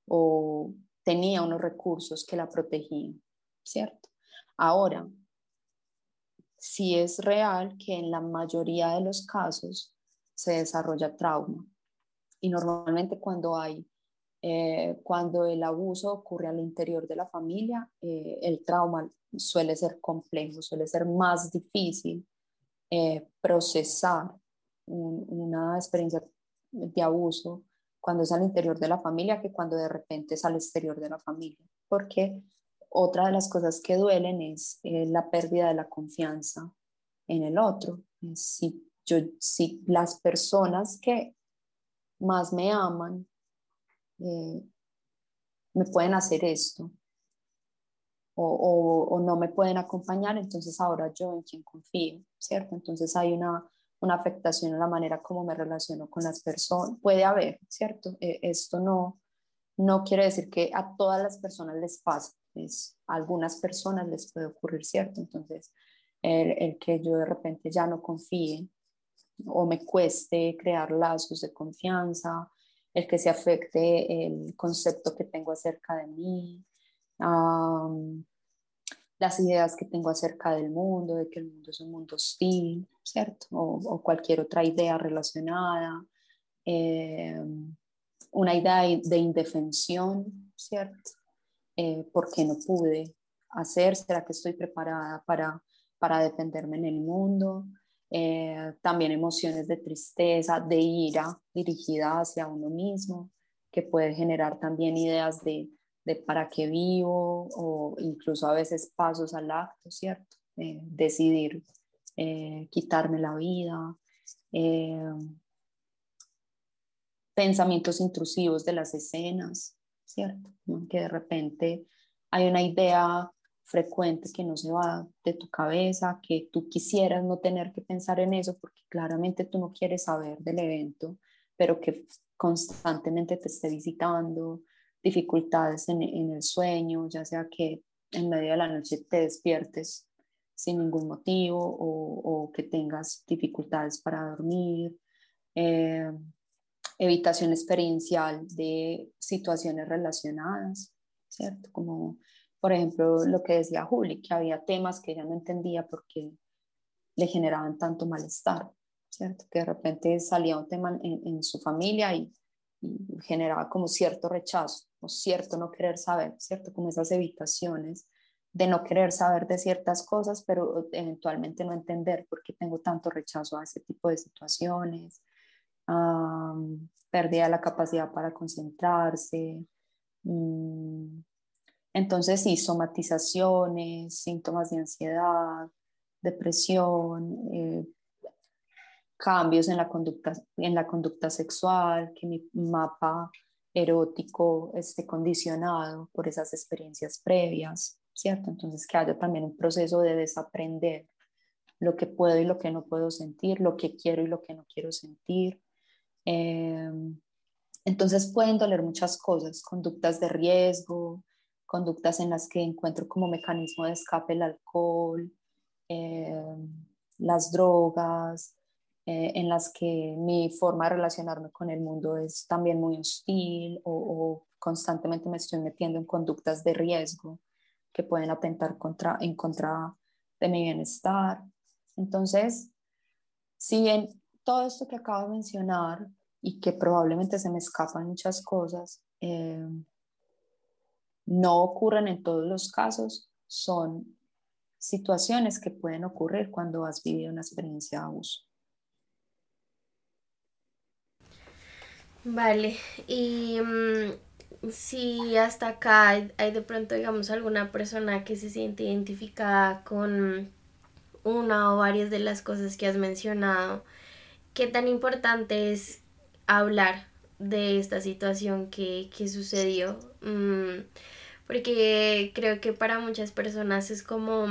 B: o tenía unos recursos que la protegían, ¿cierto? Ahora, si es real que en la mayoría de los casos se desarrolla trauma. Y normalmente cuando hay, eh, cuando el abuso ocurre al interior de la familia, eh, el trauma suele ser complejo, suele ser más difícil eh, procesar una experiencia de abuso cuando es al interior de la familia que cuando de repente es al exterior de la familia. Porque otra de las cosas que duelen es la pérdida de la confianza en el otro. Si yo, si las personas que más me aman eh, me pueden hacer esto o, no me pueden acompañar, entonces ahora yo en quién confío, ¿cierto? Entonces hay una, afectación en la manera como me relaciono con las personas. Puede haber, ¿cierto? Eh, esto no, no quiere decir que a todas las personas les pasa, Es, a algunas personas les puede ocurrir, ¿cierto? Entonces, el, el que yo de repente ya no confíe o me cueste crear lazos de confianza, el que se afecte el concepto que tengo acerca de mí, las ideas que tengo acerca del mundo, de que el mundo es un mundo hostil, ¿cierto? O, cualquier otra idea relacionada, eh, una idea de indefensión, ¿cierto? Eh, ¿Por qué no pude hacer? ¿Será que estoy preparada para, para defenderme en el mundo? Eh, también emociones de tristeza, de ira dirigida hacia uno mismo, que puede generar también ideas de, de para qué vivo o incluso a veces pasos al acto, ¿cierto? Eh, decidir eh, quitarme la vida, pensamientos intrusivos de las escenas, ¿cierto? Que de repente hay una idea frecuente que no se va de tu cabeza, que tú quisieras no tener que pensar en eso porque claramente tú no quieres saber del evento, pero que constantemente te esté visitando, dificultades en, el sueño, ya sea que en medio de la noche te despiertes sin ningún motivo o, que tengas dificultades para dormir, eh, evitación experiencial de situaciones relacionadas, ¿cierto? Como por ejemplo, lo que decía Juli, que había temas que ella no entendía porque le generaban tanto malestar, ¿cierto? Que de repente salía un tema en, su familia y, generaba como cierto rechazo o cierto no querer saber, ¿cierto? Como esas evitaciones de no querer saber de ciertas cosas, pero eventualmente no entender por qué tengo tanto rechazo a ese tipo de situaciones, um, pérdida la capacidad para concentrarse, mm, entonces, sí, somatizaciones, síntomas de ansiedad, depresión, eh, cambios en la, conducta, en la conducta sexual, que mi mapa erótico esté condicionado por esas experiencias previas, ¿cierto? Entonces, que haya también un proceso de desaprender lo que puedo y lo que no puedo sentir, lo que quiero y lo que no quiero sentir. Em, entonces pueden doler muchas cosas, conductas de riesgo, conductas en las que encuentro como mecanismo de escape el alcohol, eh, las drogas, eh, en las que mi forma de relacionarme con el mundo es también muy hostil o, constantemente me estoy metiendo en conductas de riesgo que pueden atentar contra, en contra de mi bienestar. Entonces, si en todo esto que acabo de mencionar y que probablemente se me escapan muchas cosas, eh, no ocurren en todos los casos, son situaciones que pueden ocurrir cuando has vivido una experiencia de abuso.
A: Vale, y mm, si hasta acá hay, hay, de pronto, digamos, alguna persona que se siente identificada con una o varias de las cosas que has mencionado, ¿qué tan importante es hablar de esta situación que, que sucedió? Mm, porque creo que para muchas personas es como,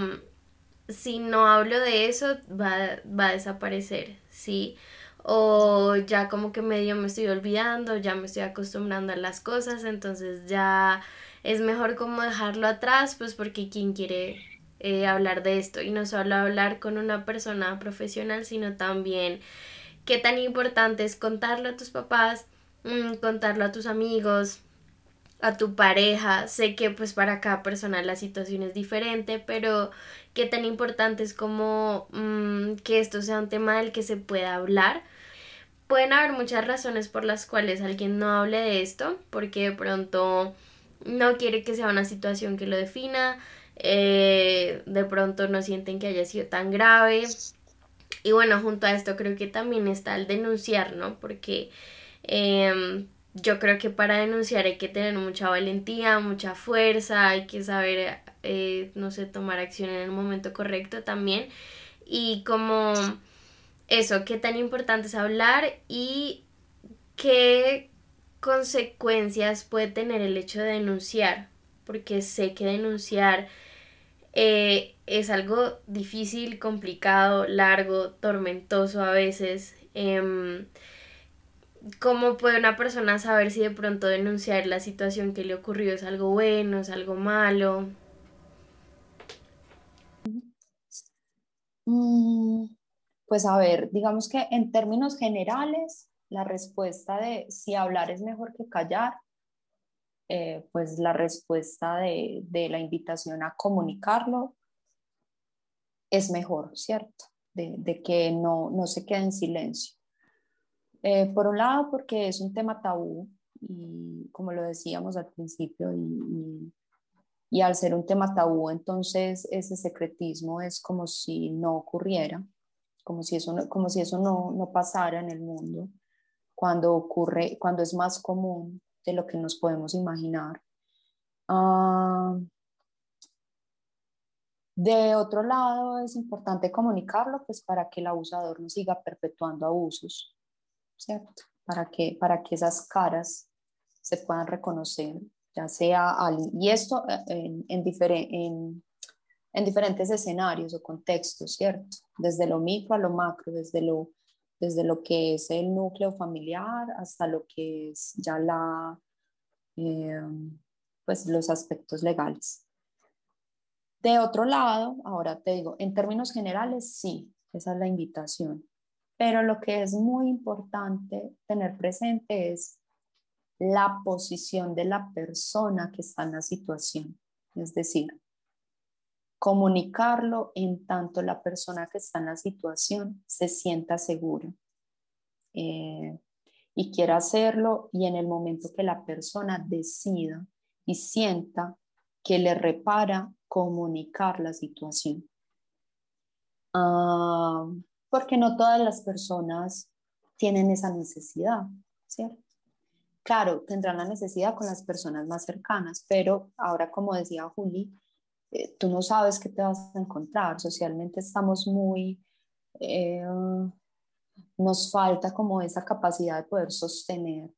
A: si no hablo de eso, va, va a desaparecer, ¿sí? O ya como que medio me estoy olvidando, ya me estoy acostumbrando a las cosas, entonces ya es mejor como dejarlo atrás, pues porque quien quiere eh, hablar de esto y no solo hablar con una persona profesional, sino también qué tan importante es contarlo a tus papás, mm, contarlo a tus amigos, a tu pareja. Sé que pues para cada persona la situación es diferente, pero qué tan importante es como mm, que esto sea un tema del que se pueda hablar. Pueden haber muchas razones por las cuales alguien no hable de esto, porque de pronto no quiere que sea una situación que lo defina, eh, de pronto no sienten que haya sido tan grave. Y bueno, junto a esto creo que también está el denunciar, ¿no? Porque em, yo creo que para denunciar hay que tener mucha valentía, mucha fuerza, hay que saber, eh, no sé, tomar acción en el momento correcto también. Y como eso, qué tan importante es hablar y qué consecuencias puede tener el hecho de denunciar, porque sé que denunciar eh, es algo difícil, complicado, largo, tormentoso a veces. Em, ¿Cómo puede una persona saber si de pronto denunciar la situación que le ocurrió es algo bueno, es algo malo?
B: Mm, pues a ver, digamos que en términos generales, la respuesta de si hablar es mejor que callar, eh, pues la respuesta de, la invitación a comunicarlo es mejor, ¿cierto? De, que no, no se quede en silencio. Eh, por un lado, porque es un tema tabú y como lo decíamos al principio, y, y, al ser un tema tabú, entonces ese secretismo es como si no ocurriera, como si eso no, como si eso no, no pasara en el mundo, cuando ocurre, cuando es más común de lo que nos podemos imaginar. Ah, de otro lado, es importante comunicarlo pues para que el abusador no siga perpetuando abusos. ¿Cierto? Para que, para que esas caras se puedan reconocer, ya sea y esto eh, en, en, en, diferentes escenarios o contextos, ¿cierto? Desde lo micro a lo macro, desde lo, desde lo que es el núcleo familiar hasta lo que es ya la, eh, pues los aspectos legales. De otro lado, ahora te digo, en términos generales, sí, esa es la invitación. Pero lo que es muy importante tener presente es la posición de la persona que está en la situación. Es decir, comunicarlo en tanto la persona que está en la situación se sienta segura eh, y quiera hacerlo y en el momento que la persona decida y sienta que le repara comunicar la situación. Ah, porque no todas las personas tienen esa necesidad, ¿cierto? Claro, tendrán la necesidad con las personas más cercanas, pero ahora, como decía Juli, eh, tú no sabes qué te vas a encontrar. Socialmente estamos muy, eh, nos falta como esa capacidad de poder sostener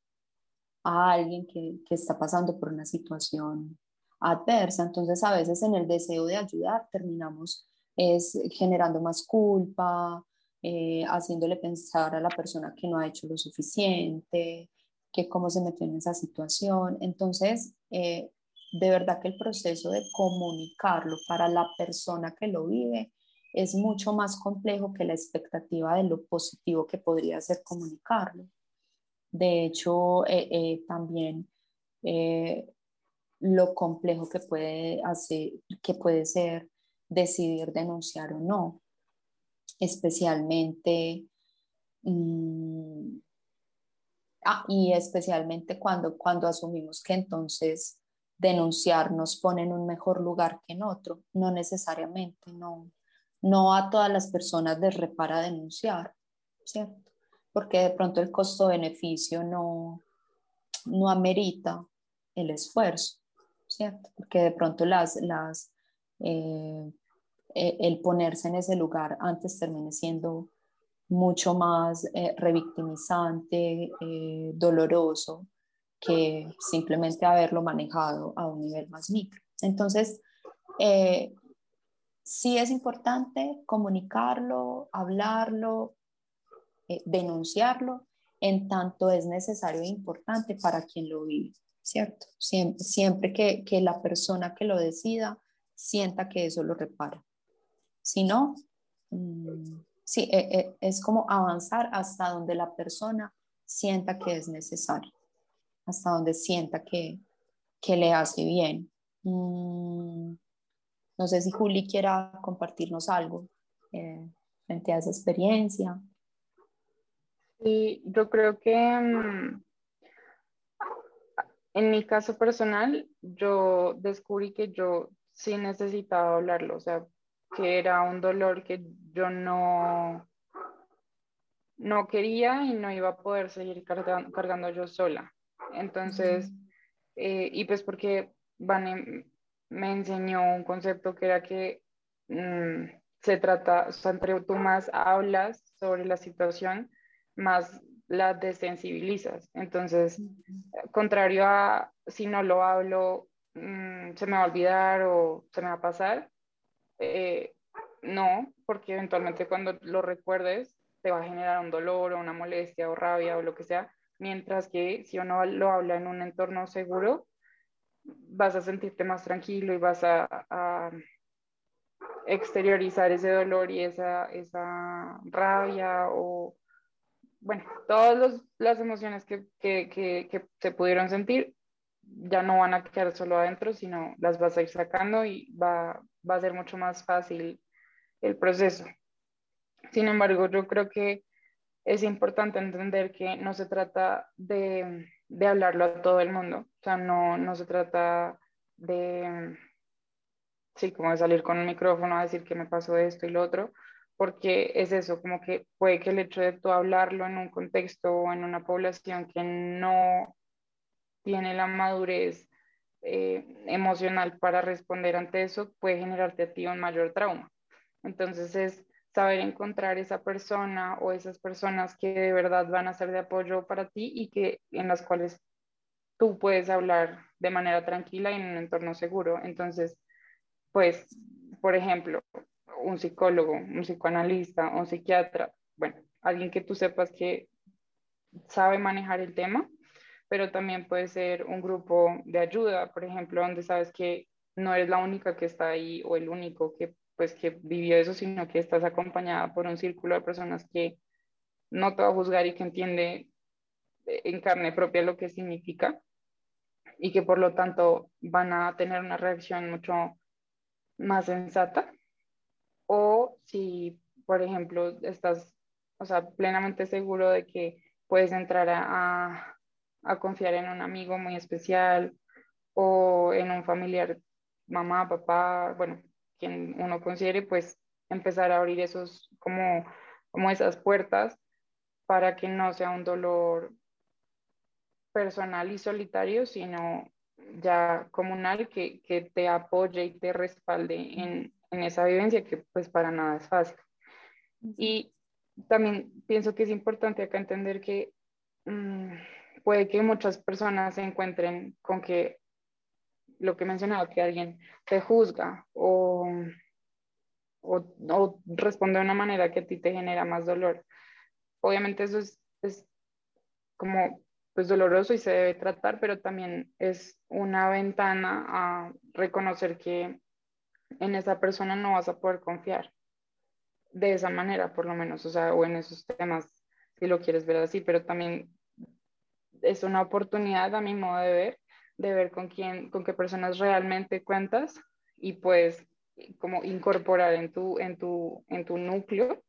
B: a alguien que, que está pasando por una situación adversa. Entonces, a veces en el deseo de ayudar terminamos es generando más culpa, eh, haciéndole pensar a la persona que no ha hecho lo suficiente, que cómo se metió en esa situación. Entonces, eh, de verdad que el proceso de comunicarlo para la persona que lo vive es mucho más complejo que la expectativa de lo positivo que podría ser comunicarlo. De hecho, eh, también lo complejo que puede, hacer, que puede ser decidir denunciar o no especialmente, mm, ah, y especialmente cuando, cuando asumimos que entonces denunciar nos pone en un mejor lugar que en otro, no necesariamente, no, no a todas las personas les repara denunciar, ¿cierto? Porque de pronto el costo-beneficio no, no amerita el esfuerzo, ¿cierto? Porque de pronto las, las eh, eh, el ponerse en ese lugar antes termine siendo mucho más eh, revictimizante, eh, doloroso, que simplemente haberlo manejado a un nivel más micro. Entonces, sí es importante comunicarlo, hablarlo, denunciarlo, en tanto es necesario e importante para quien lo vive, ¿cierto? Siempre, que la persona que lo decida sienta que eso lo repara. Si no, mm, sí, e, e, es como avanzar hasta donde la persona sienta que es necesario, hasta donde sienta que, le hace bien. Mm, no sé si Juli quiera compartirnos algo eh, frente a esa experiencia.
C: Sí, yo creo que mm, en mi caso personal, yo descubrí que yo sí necesitaba hablarlo, o sea, que era un dolor que yo no, no quería y no iba a poder seguir cargando, yo sola. Entonces, eh, y pues porque Vane me enseñó un concepto que era que mm, se trata, o sea, entre tú más hablas sobre la situación, más la desensibilizas. Entonces, contrario a si no lo hablo, mm, se me va a olvidar o se me va a pasar, eh, no, porque eventualmente cuando lo recuerdes te va a generar un dolor o una molestia o rabia o lo que sea, Mientras que si uno lo habla en un entorno seguro, vas a sentirte más tranquilo y vas a, exteriorizar ese dolor y esa, esa rabia o, bueno, todas las emociones que, que, que, se pudieron sentir ya no van a quedar solo adentro, sino las vas a ir sacando y va, va a ser mucho más fácil el proceso. Sin embargo, yo creo que es importante entender que no se trata de, de hablarlo a todo el mundo, o sea, no, no se trata de, sí, como de salir con un micrófono a decir que me pasó esto y lo otro, porque es eso, como que puede que el hecho de tú hablarlo en un contexto o en una población que no tiene la madurez eh, emocional para responder ante eso, puede generarte a ti un mayor trauma. Entonces es saber encontrar esa persona o esas personas que de verdad van a ser de apoyo para ti y que en las cuales tú puedes hablar de manera tranquila y en un entorno seguro. Entonces, pues, por ejemplo, un psicólogo, un psicoanalista, un psiquiatra, bueno, alguien que tú sepas que sabe manejar el tema, pero también puede ser un grupo de ayuda, por ejemplo, donde sabes que no eres la única que está ahí o el único que pues que vivió eso, sino que estás acompañada por un círculo de personas que no te va a juzgar y que entiende eh, en carne propia lo que significa y que por lo tanto van a tener una reacción mucho más sensata. O si, por ejemplo, estás, o sea, plenamente seguro de que puedes entrar a, a confiar en un amigo muy especial o en un familiar, mamá, papá, bueno, quien uno considere, pues empezar a abrir esos, como, como esas puertas para que no sea un dolor personal y solitario, sino ya comunal que, que te apoye y te respalde en, en, esa vivencia que pues para nada es fácil. Y también pienso que es importante acá entender que mmm, puede que muchas personas se encuentren con que lo que he mencionado, que alguien te juzga o, o, responde de una manera que a ti te genera más dolor. Obviamente eso es, es como pues doloroso y se debe tratar, pero también es una ventana a reconocer que en esa persona no vas a poder confiar de esa manera, por lo menos, o sea, o en esos temas, si lo quieres ver así, pero también es una oportunidad a mi modo de ver de ver con quién, con qué personas realmente cuentas y pues como incorporar en tu, en tu, en tu núcleo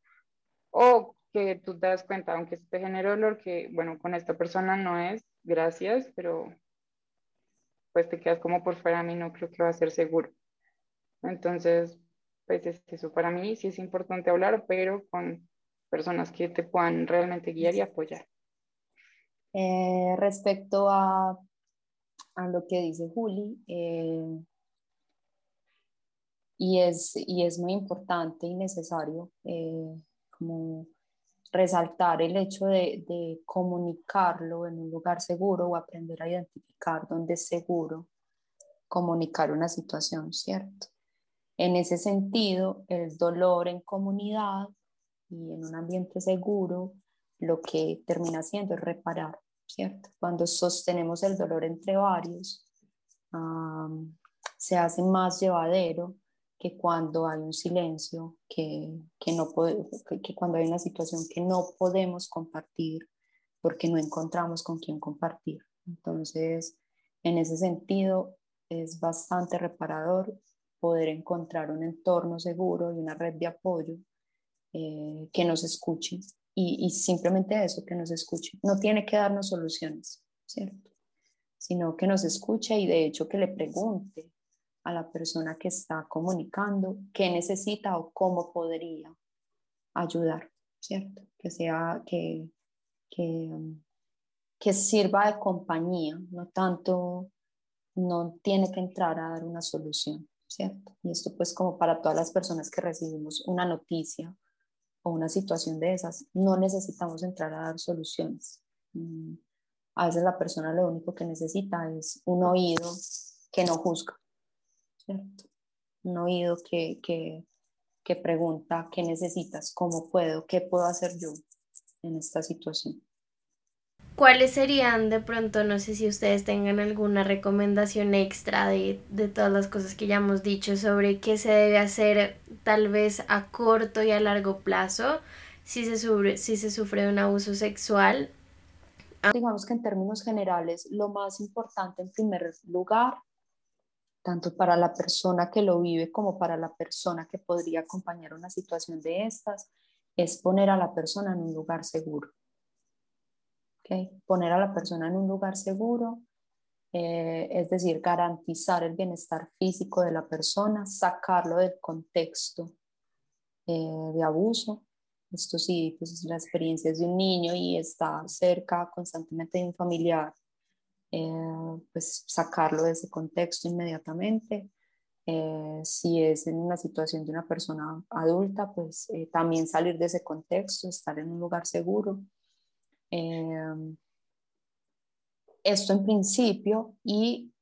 C: o que tú te das cuenta, aunque te genere dolor, que bueno, con esta persona no es, gracias, pero pues te quedas como por fuera mi núcleo que va a ser seguro. Entonces, pues es eso, para mí sí es importante hablar, pero con personas que te puedan realmente guiar y apoyar.
B: Eh, respecto a a lo que dice Juli. Eh, y, es, y es muy importante y necesario eh, como resaltar el hecho de, de, comunicarlo en un lugar seguro o aprender a identificar dónde es seguro comunicar una situación, ¿cierto? En ese sentido, el dolor en comunidad y en un ambiente seguro, lo que termina haciendo es reparar ¿cierto? Cuando sostenemos el dolor entre varios, se hace más llevadero que cuando hay un silencio, que, que no que, cuando hay una situación que no podemos compartir porque no encontramos con quién compartir. Entonces, en ese sentido, es bastante reparador poder encontrar un entorno seguro y una red de apoyo eh, que nos escuche y, simplemente eso, que nos escuche. No tiene que darnos soluciones, ¿cierto? Sino que nos escuche y de hecho que le pregunte a la persona que está comunicando qué necesita o cómo podría ayudar, ¿cierto? Que sea, que, que, que sirva de compañía, no tanto, no tiene que entrar a dar una solución, ¿cierto? Y esto pues como para todas las personas que recibimos una noticia o una situación de esas, no necesitamos entrar a dar soluciones. Mm, a veces la persona lo único que necesita es un oído que no juzga, ¿cierto? Un oído que, que, que pregunta qué necesitas, cómo puedo, qué puedo hacer yo en esta situación.
A: ¿Cuáles serían de pronto, no sé si ustedes tengan alguna recomendación extra de, de todas las cosas que ya hemos dicho sobre qué se debe hacer tal vez a corto y a largo plazo si se sufre, si se sufre un abuso sexual?
B: Digamos que en términos generales, lo más importante en primer lugar, tanto para la persona que lo vive como para la persona que podría acompañar una situación de estas, es poner a la persona en un lugar seguro. ¿Okay? Poner a la persona en un lugar seguro, eh, es decir, garantizar el bienestar físico de la persona, sacarlo del contexto eh, de abuso. Esto sí, pues es la experiencia de un niño y está cerca constantemente de un familiar, eh, pues sacarlo de ese contexto inmediatamente. Eh, si es en una situación de una persona adulta, pues eh, también salir de ese contexto, estar en un lugar seguro. Eh, esto en principio y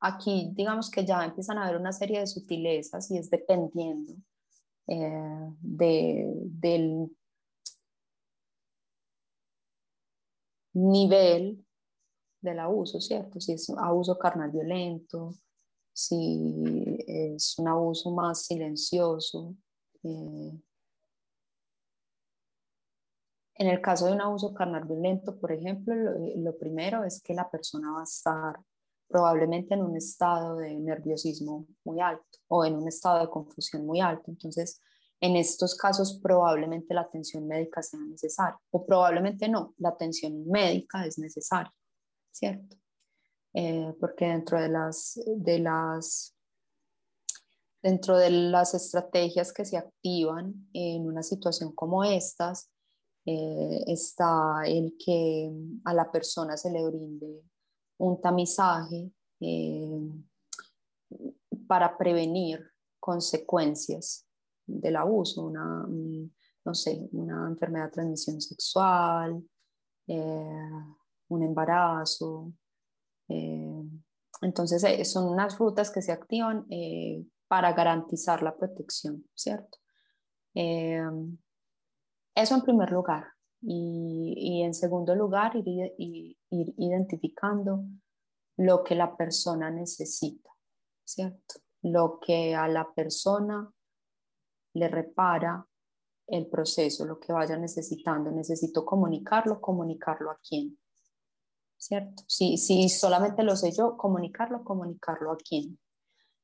B: aquí digamos que ya empiezan a haber una serie de sutilezas y es dependiendo de, del nivel del abuso, ¿cierto? Si es abuso carnal violento, si es un abuso más silencioso. Eh, en el caso de un abuso carnal violento, por ejemplo, lo, primero es que la persona va a estar probablemente en un estado de nerviosismo muy alto o en un estado de confusión muy alto. Entonces, en estos casos probablemente la atención médica sea necesaria o probablemente no, la atención médica es necesaria, ¿cierto? Eh, porque dentro de las, de las dentro de las estrategias que se activan en una situación como estas, eh, está el que a la persona se le brinde un tamizaje eh, para prevenir consecuencias del abuso, una, no sé, una enfermedad de transmisión sexual, un embarazo, eh, entonces, eh, son unas rutas que se activan eh, para garantizar la protección, ¿cierto? Eso en primer lugar. Y, en segundo lugar, ir, identificando lo que la persona necesita, ¿cierto? Lo que a la persona le repara el proceso, lo que vaya necesitando. Necesito comunicarlo, comunicarlo a quién. ¿cierto? Si, si solamente lo sé yo, comunicarlo, comunicarlo a quién.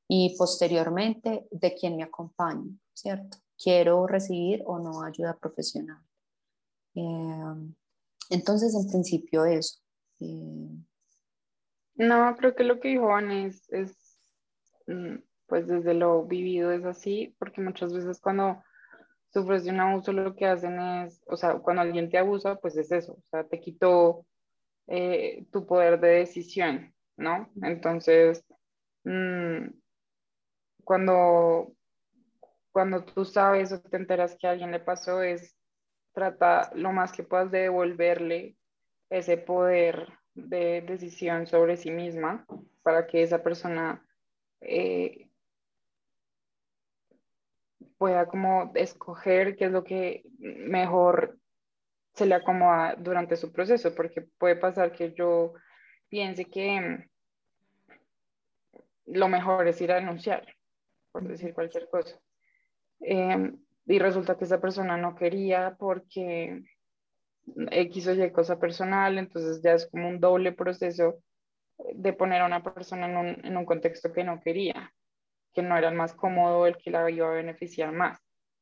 B: Y posteriormente, de quién me acompaña, ¿cierto? Quiero recibir o no ayuda profesional. Eh, entonces, en principio, eso. Eh,
C: no, creo que lo que dijo Ana es, es, mm, pues desde lo vivido es así, porque muchas veces cuando sufres de un abuso lo que hacen es, o sea, cuando alguien te abusa, pues es eso, o sea, te quitó eh, tu poder de decisión, ¿no? Entonces, mm, cuando, cuando tú sabes o te enteras que a alguien le pasó, es trata lo más que puedas de devolverle ese poder de decisión sobre sí misma para que esa persona eh, pueda como escoger qué es lo que mejor se le acomoda durante su proceso, porque puede pasar que yo piense que mm, lo mejor es ir a denunciar, por decir cualquier cosa. Em, y resulta que esa persona no quería porque X o Y cosa personal, entonces ya es como un doble proceso de poner a una persona en un, en un contexto que no quería, que no era el más cómodo, el que la iba a beneficiar más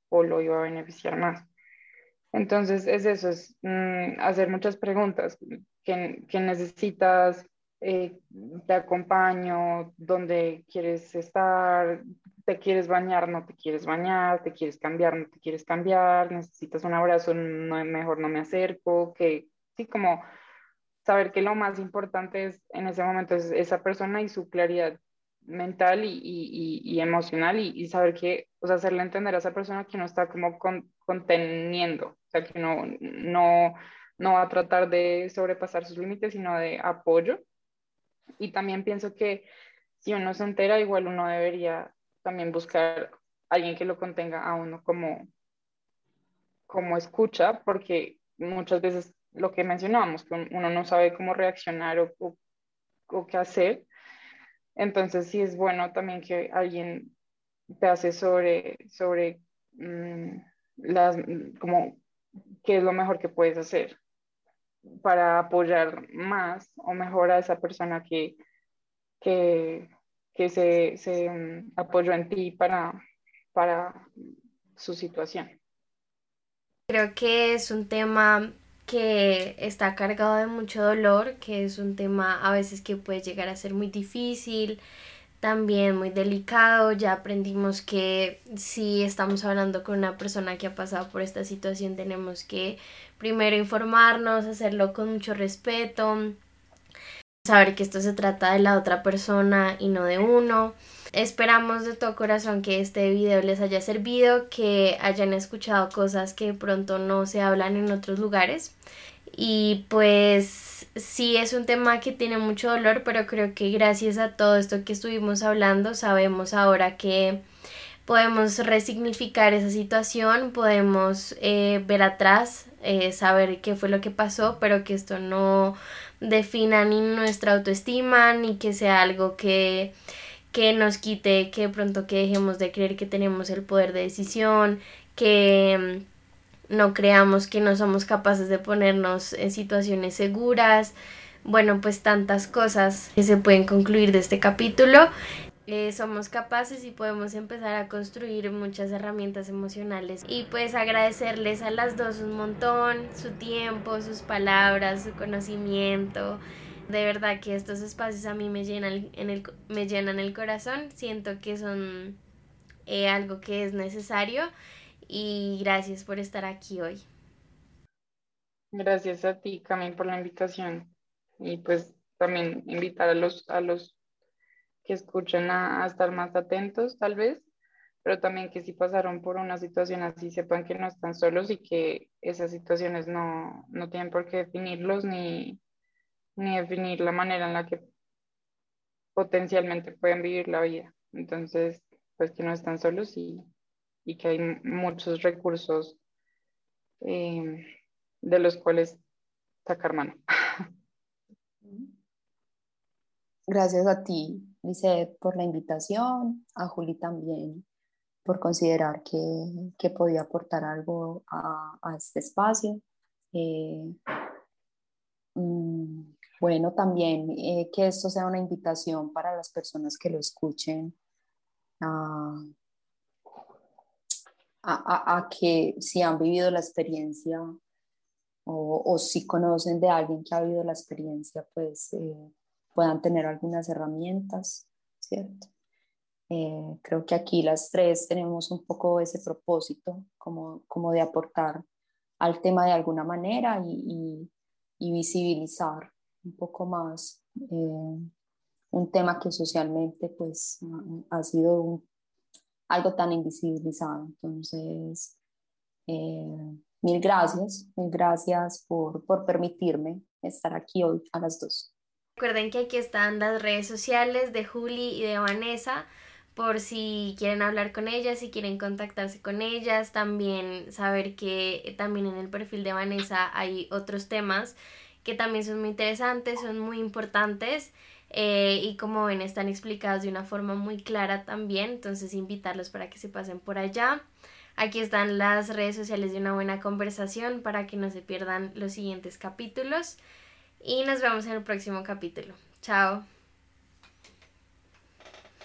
C: o lo iba a beneficiar más. Entonces, es eso, es mm, hacer muchas preguntas. ¿Qué, necesitas? Eh, ¿Te acompaño? ¿Dónde quieres estar? ¿Te quieres bañar? ¿No te quieres bañar? ¿Te quieres cambiar? ¿No te quieres cambiar? ¿Necesitas un abrazo? No, mejor no me acerco. Que sí, como saber que lo más importante es en ese momento es esa persona y su claridad mental y, y, y emocional y, saber que, o sea, hacerle entender a esa persona que no está como conteniendo, o sea, que no, no, no va a tratar de sobrepasar sus límites, sino de apoyo. Y también pienso que si uno se entera, igual uno debería también buscar alguien que lo contenga a uno como, como escucha, porque muchas veces lo que mencionábamos, que uno no sabe cómo reaccionar o, o, qué hacer. Entonces sí es bueno también que alguien te hace sobre, sobre mm, las, como qué es lo mejor que puedes hacer para apoyar más o mejor a esa persona que, que, que se, se mm, apoyó en ti para, para su situación.
A: Creo que es un tema que está cargado de mucho dolor, que es un tema a veces que puede llegar a ser muy difícil, también muy delicado. Ya aprendimos que si estamos hablando con una persona que ha pasado por esta situación, tenemos que primero informarnos, hacerlo con mucho respeto, saber que esto se trata de la otra persona y no de uno. Esperamos de todo corazón que este video les haya servido, que hayan escuchado cosas que pronto no se hablan en otros lugares. Y pues sí es un tema que tiene mucho dolor, pero creo que gracias a todo esto que estuvimos hablando, sabemos ahora que podemos resignificar esa situación, podemos eh, ver atrás, eh, saber qué fue lo que pasó, pero que esto no defina ni nuestra autoestima, ni que sea algo que que nos quite, que pronto que dejemos de creer que tenemos el poder de decisión, que mm, no creamos que no somos capaces de ponernos en situaciones seguras. Bueno, pues tantas cosas que se pueden concluir de este capítulo. Eh, somos capaces y podemos empezar a construir muchas herramientas emocionales y pues agradecerles a las dos un montón su tiempo, sus palabras, su conocimiento, de verdad que estos espacios a mí me llenan, en el, me llenan el corazón. Siento que son eh, algo que es necesario y gracias por estar aquí hoy.
C: Gracias a ti, Camille, por la invitación y pues también invitar a los, a los que escuchen a, estar más atentos, tal vez, pero también que si pasaron por una situación así, sepan que no están solos y que esas situaciones no, no tienen por qué definirlos ni, ni definir la manera en la que potencialmente pueden vivir la vida. Entonces, pues que no están solos y, que hay muchos recursos eh, de los cuales sacar mano.
B: Gracias a ti, Lizeth, por la invitación, a Juli también por considerar que, podía aportar algo a, este espacio. Eh, mm, bueno, también eh, que esto sea una invitación para las personas que lo escuchen a, que si han vivido la experiencia o, si conocen de alguien que ha vivido la experiencia, pues eh, puedan tener algunas herramientas, ¿cierto? Eh, creo que aquí las tres tenemos un poco ese propósito como, como de aportar al tema de alguna manera y, y visibilizar un poco más eh, un tema que socialmente pues ha sido algo tan invisibilizado. Entonces, eh, mil gracias, mil gracias por, por permitirme estar aquí hoy a las dos.
A: Recuerden que aquí están las redes sociales de Juli y de Vanessa por si quieren hablar con ellas, si quieren contactarse con ellas, también saber que también en el perfil de Vanessa hay otros temas que también son muy interesantes, son muy importantes eh, y como ven están explicados de una forma muy clara también, entonces invitarlos para que se pasen por allá. Aquí están las redes sociales de una buena conversación para que no se pierdan los siguientes capítulos y nos vemos en el próximo capítulo. Chao.